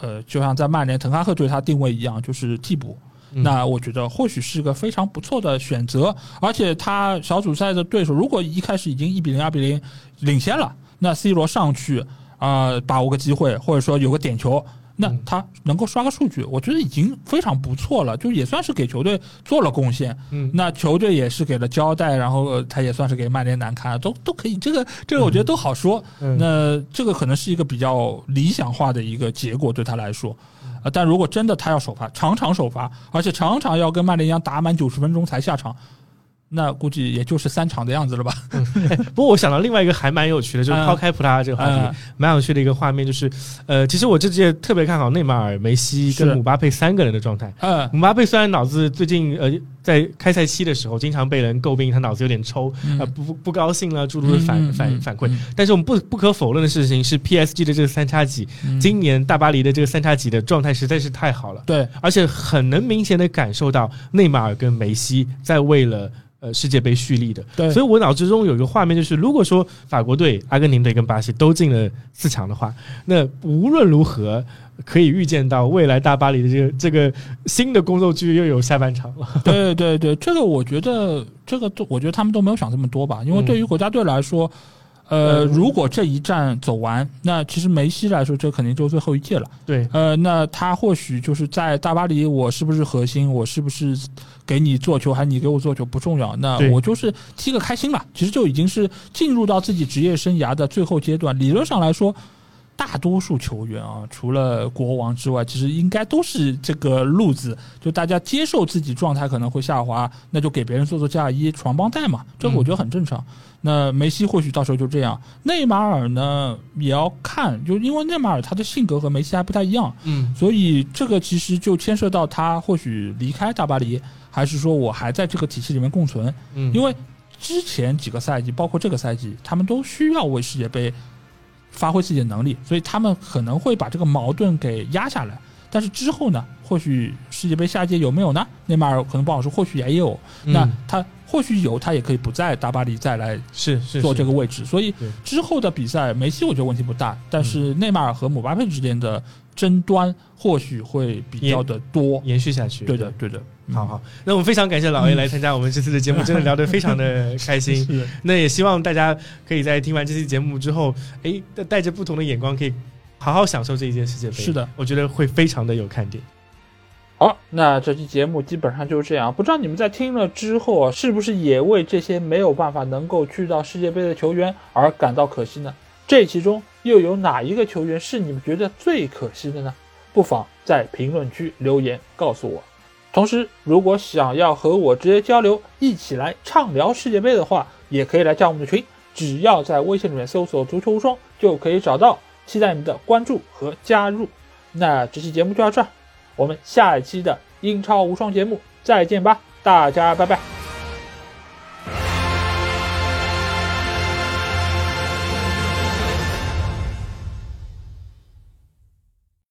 呃，就像在曼联滕哈赫对他定位一样，就是替补，那我觉得或许是个非常不错的选择。而且他小组赛的对手如果一开始已经一比零、二比零领先了，那 C 罗上去啊，把握个机会，或者说有个点球。那他能够刷个数据，我觉得已经非常不错了，就也算是给球队做了贡献。嗯，那球队也是给了交代，然后他也算是给曼联难堪，都都可以。这个这个我觉得都好说。那这个可能是一个比较理想化的一个结果对他来说。呃，但如果真的他要首发，场场首发，而且场场要跟曼联一样打满九十分钟才下场。那估计也就是三场的样子了吧。不过我想到另外一个还蛮有趣的，就是抛开葡萄牙这个话题，蛮有趣的一个画面，就是呃，其实我这届特别看好内马尔、梅西跟姆巴佩三个人的状态。嗯，姆巴佩虽然脑子最近呃在开赛期的时候经常被人诟病他脑子有点抽啊，不不高兴了，诸如的反反反馈。但是我们不不可否认的事情是，PSG 的这个三叉戟，今年大巴黎的这个三叉戟的状态实在是太好了。对，而且很能明显的感受到内马尔跟梅西在为了。呃，世界杯蓄力的，对，所以我脑子中有一个画面，就是如果说法国队、阿根廷队跟巴西都进了四强的话，那无论如何可以预见到未来大巴黎的这个这个新的工作剧又有下半场了。对对对，这个我觉得，这个都我觉得他们都没有想这么多吧，因为对于国家队来说。呃，如果这一站走完，那其实梅西来说，这肯定就是最后一届了。对，呃，那他或许就是在大巴黎，我是不是核心，我是不是给你做球，还你给我做球不重要，那我就是踢个开心吧。其实就已经是进入到自己职业生涯的最后阶段。理论上来说，大多数球员啊，除了国王之外，其实应该都是这个路子。就大家接受自己状态可能会下滑，那就给别人做做嫁衣、传帮带嘛。这个我觉得很正常。那梅西或许到时候就这样，内马尔呢也要看，就因为内马尔他的性格和梅西还不太一样，嗯，所以这个其实就牵涉到他或许离开大巴黎，还是说我还在这个体系里面共存，嗯，因为之前几个赛季，包括这个赛季，他们都需要为世界杯发挥自己的能力，所以他们可能会把这个矛盾给压下来，但是之后呢，或许世界杯下届有没有呢？内马尔可能不好说，或许也有，那他。或许有，他也可以不在大巴黎再来是做这个位置，所以之后的比赛，梅西我觉得问题不大，但是内马尔和姆巴佩之间的争端或许会比较的多，延续下去。对的，对的。好好，那我们非常感谢老 A 来参加我们这次的节目，真的聊得非常的开心。那也希望大家可以在听完这期节目之后，哎，带着不同的眼光，可以好好享受这一届世界杯。是的，我觉得会非常的有看点。好，那这期节目基本上就是这样。不知道你们在听了之后啊，是不是也为这些没有办法能够去到世界杯的球员而感到可惜呢？这其中又有哪一个球员是你们觉得最可惜的呢？不妨在评论区留言告诉我。同时，如果想要和我直接交流，一起来畅聊世界杯的话，也可以来加我们的群，只要在微信里面搜索“足球无双”就可以找到。期待你们的关注和加入。那这期节目就到这。我们下一期的英超无双节目再见吧，大家拜拜。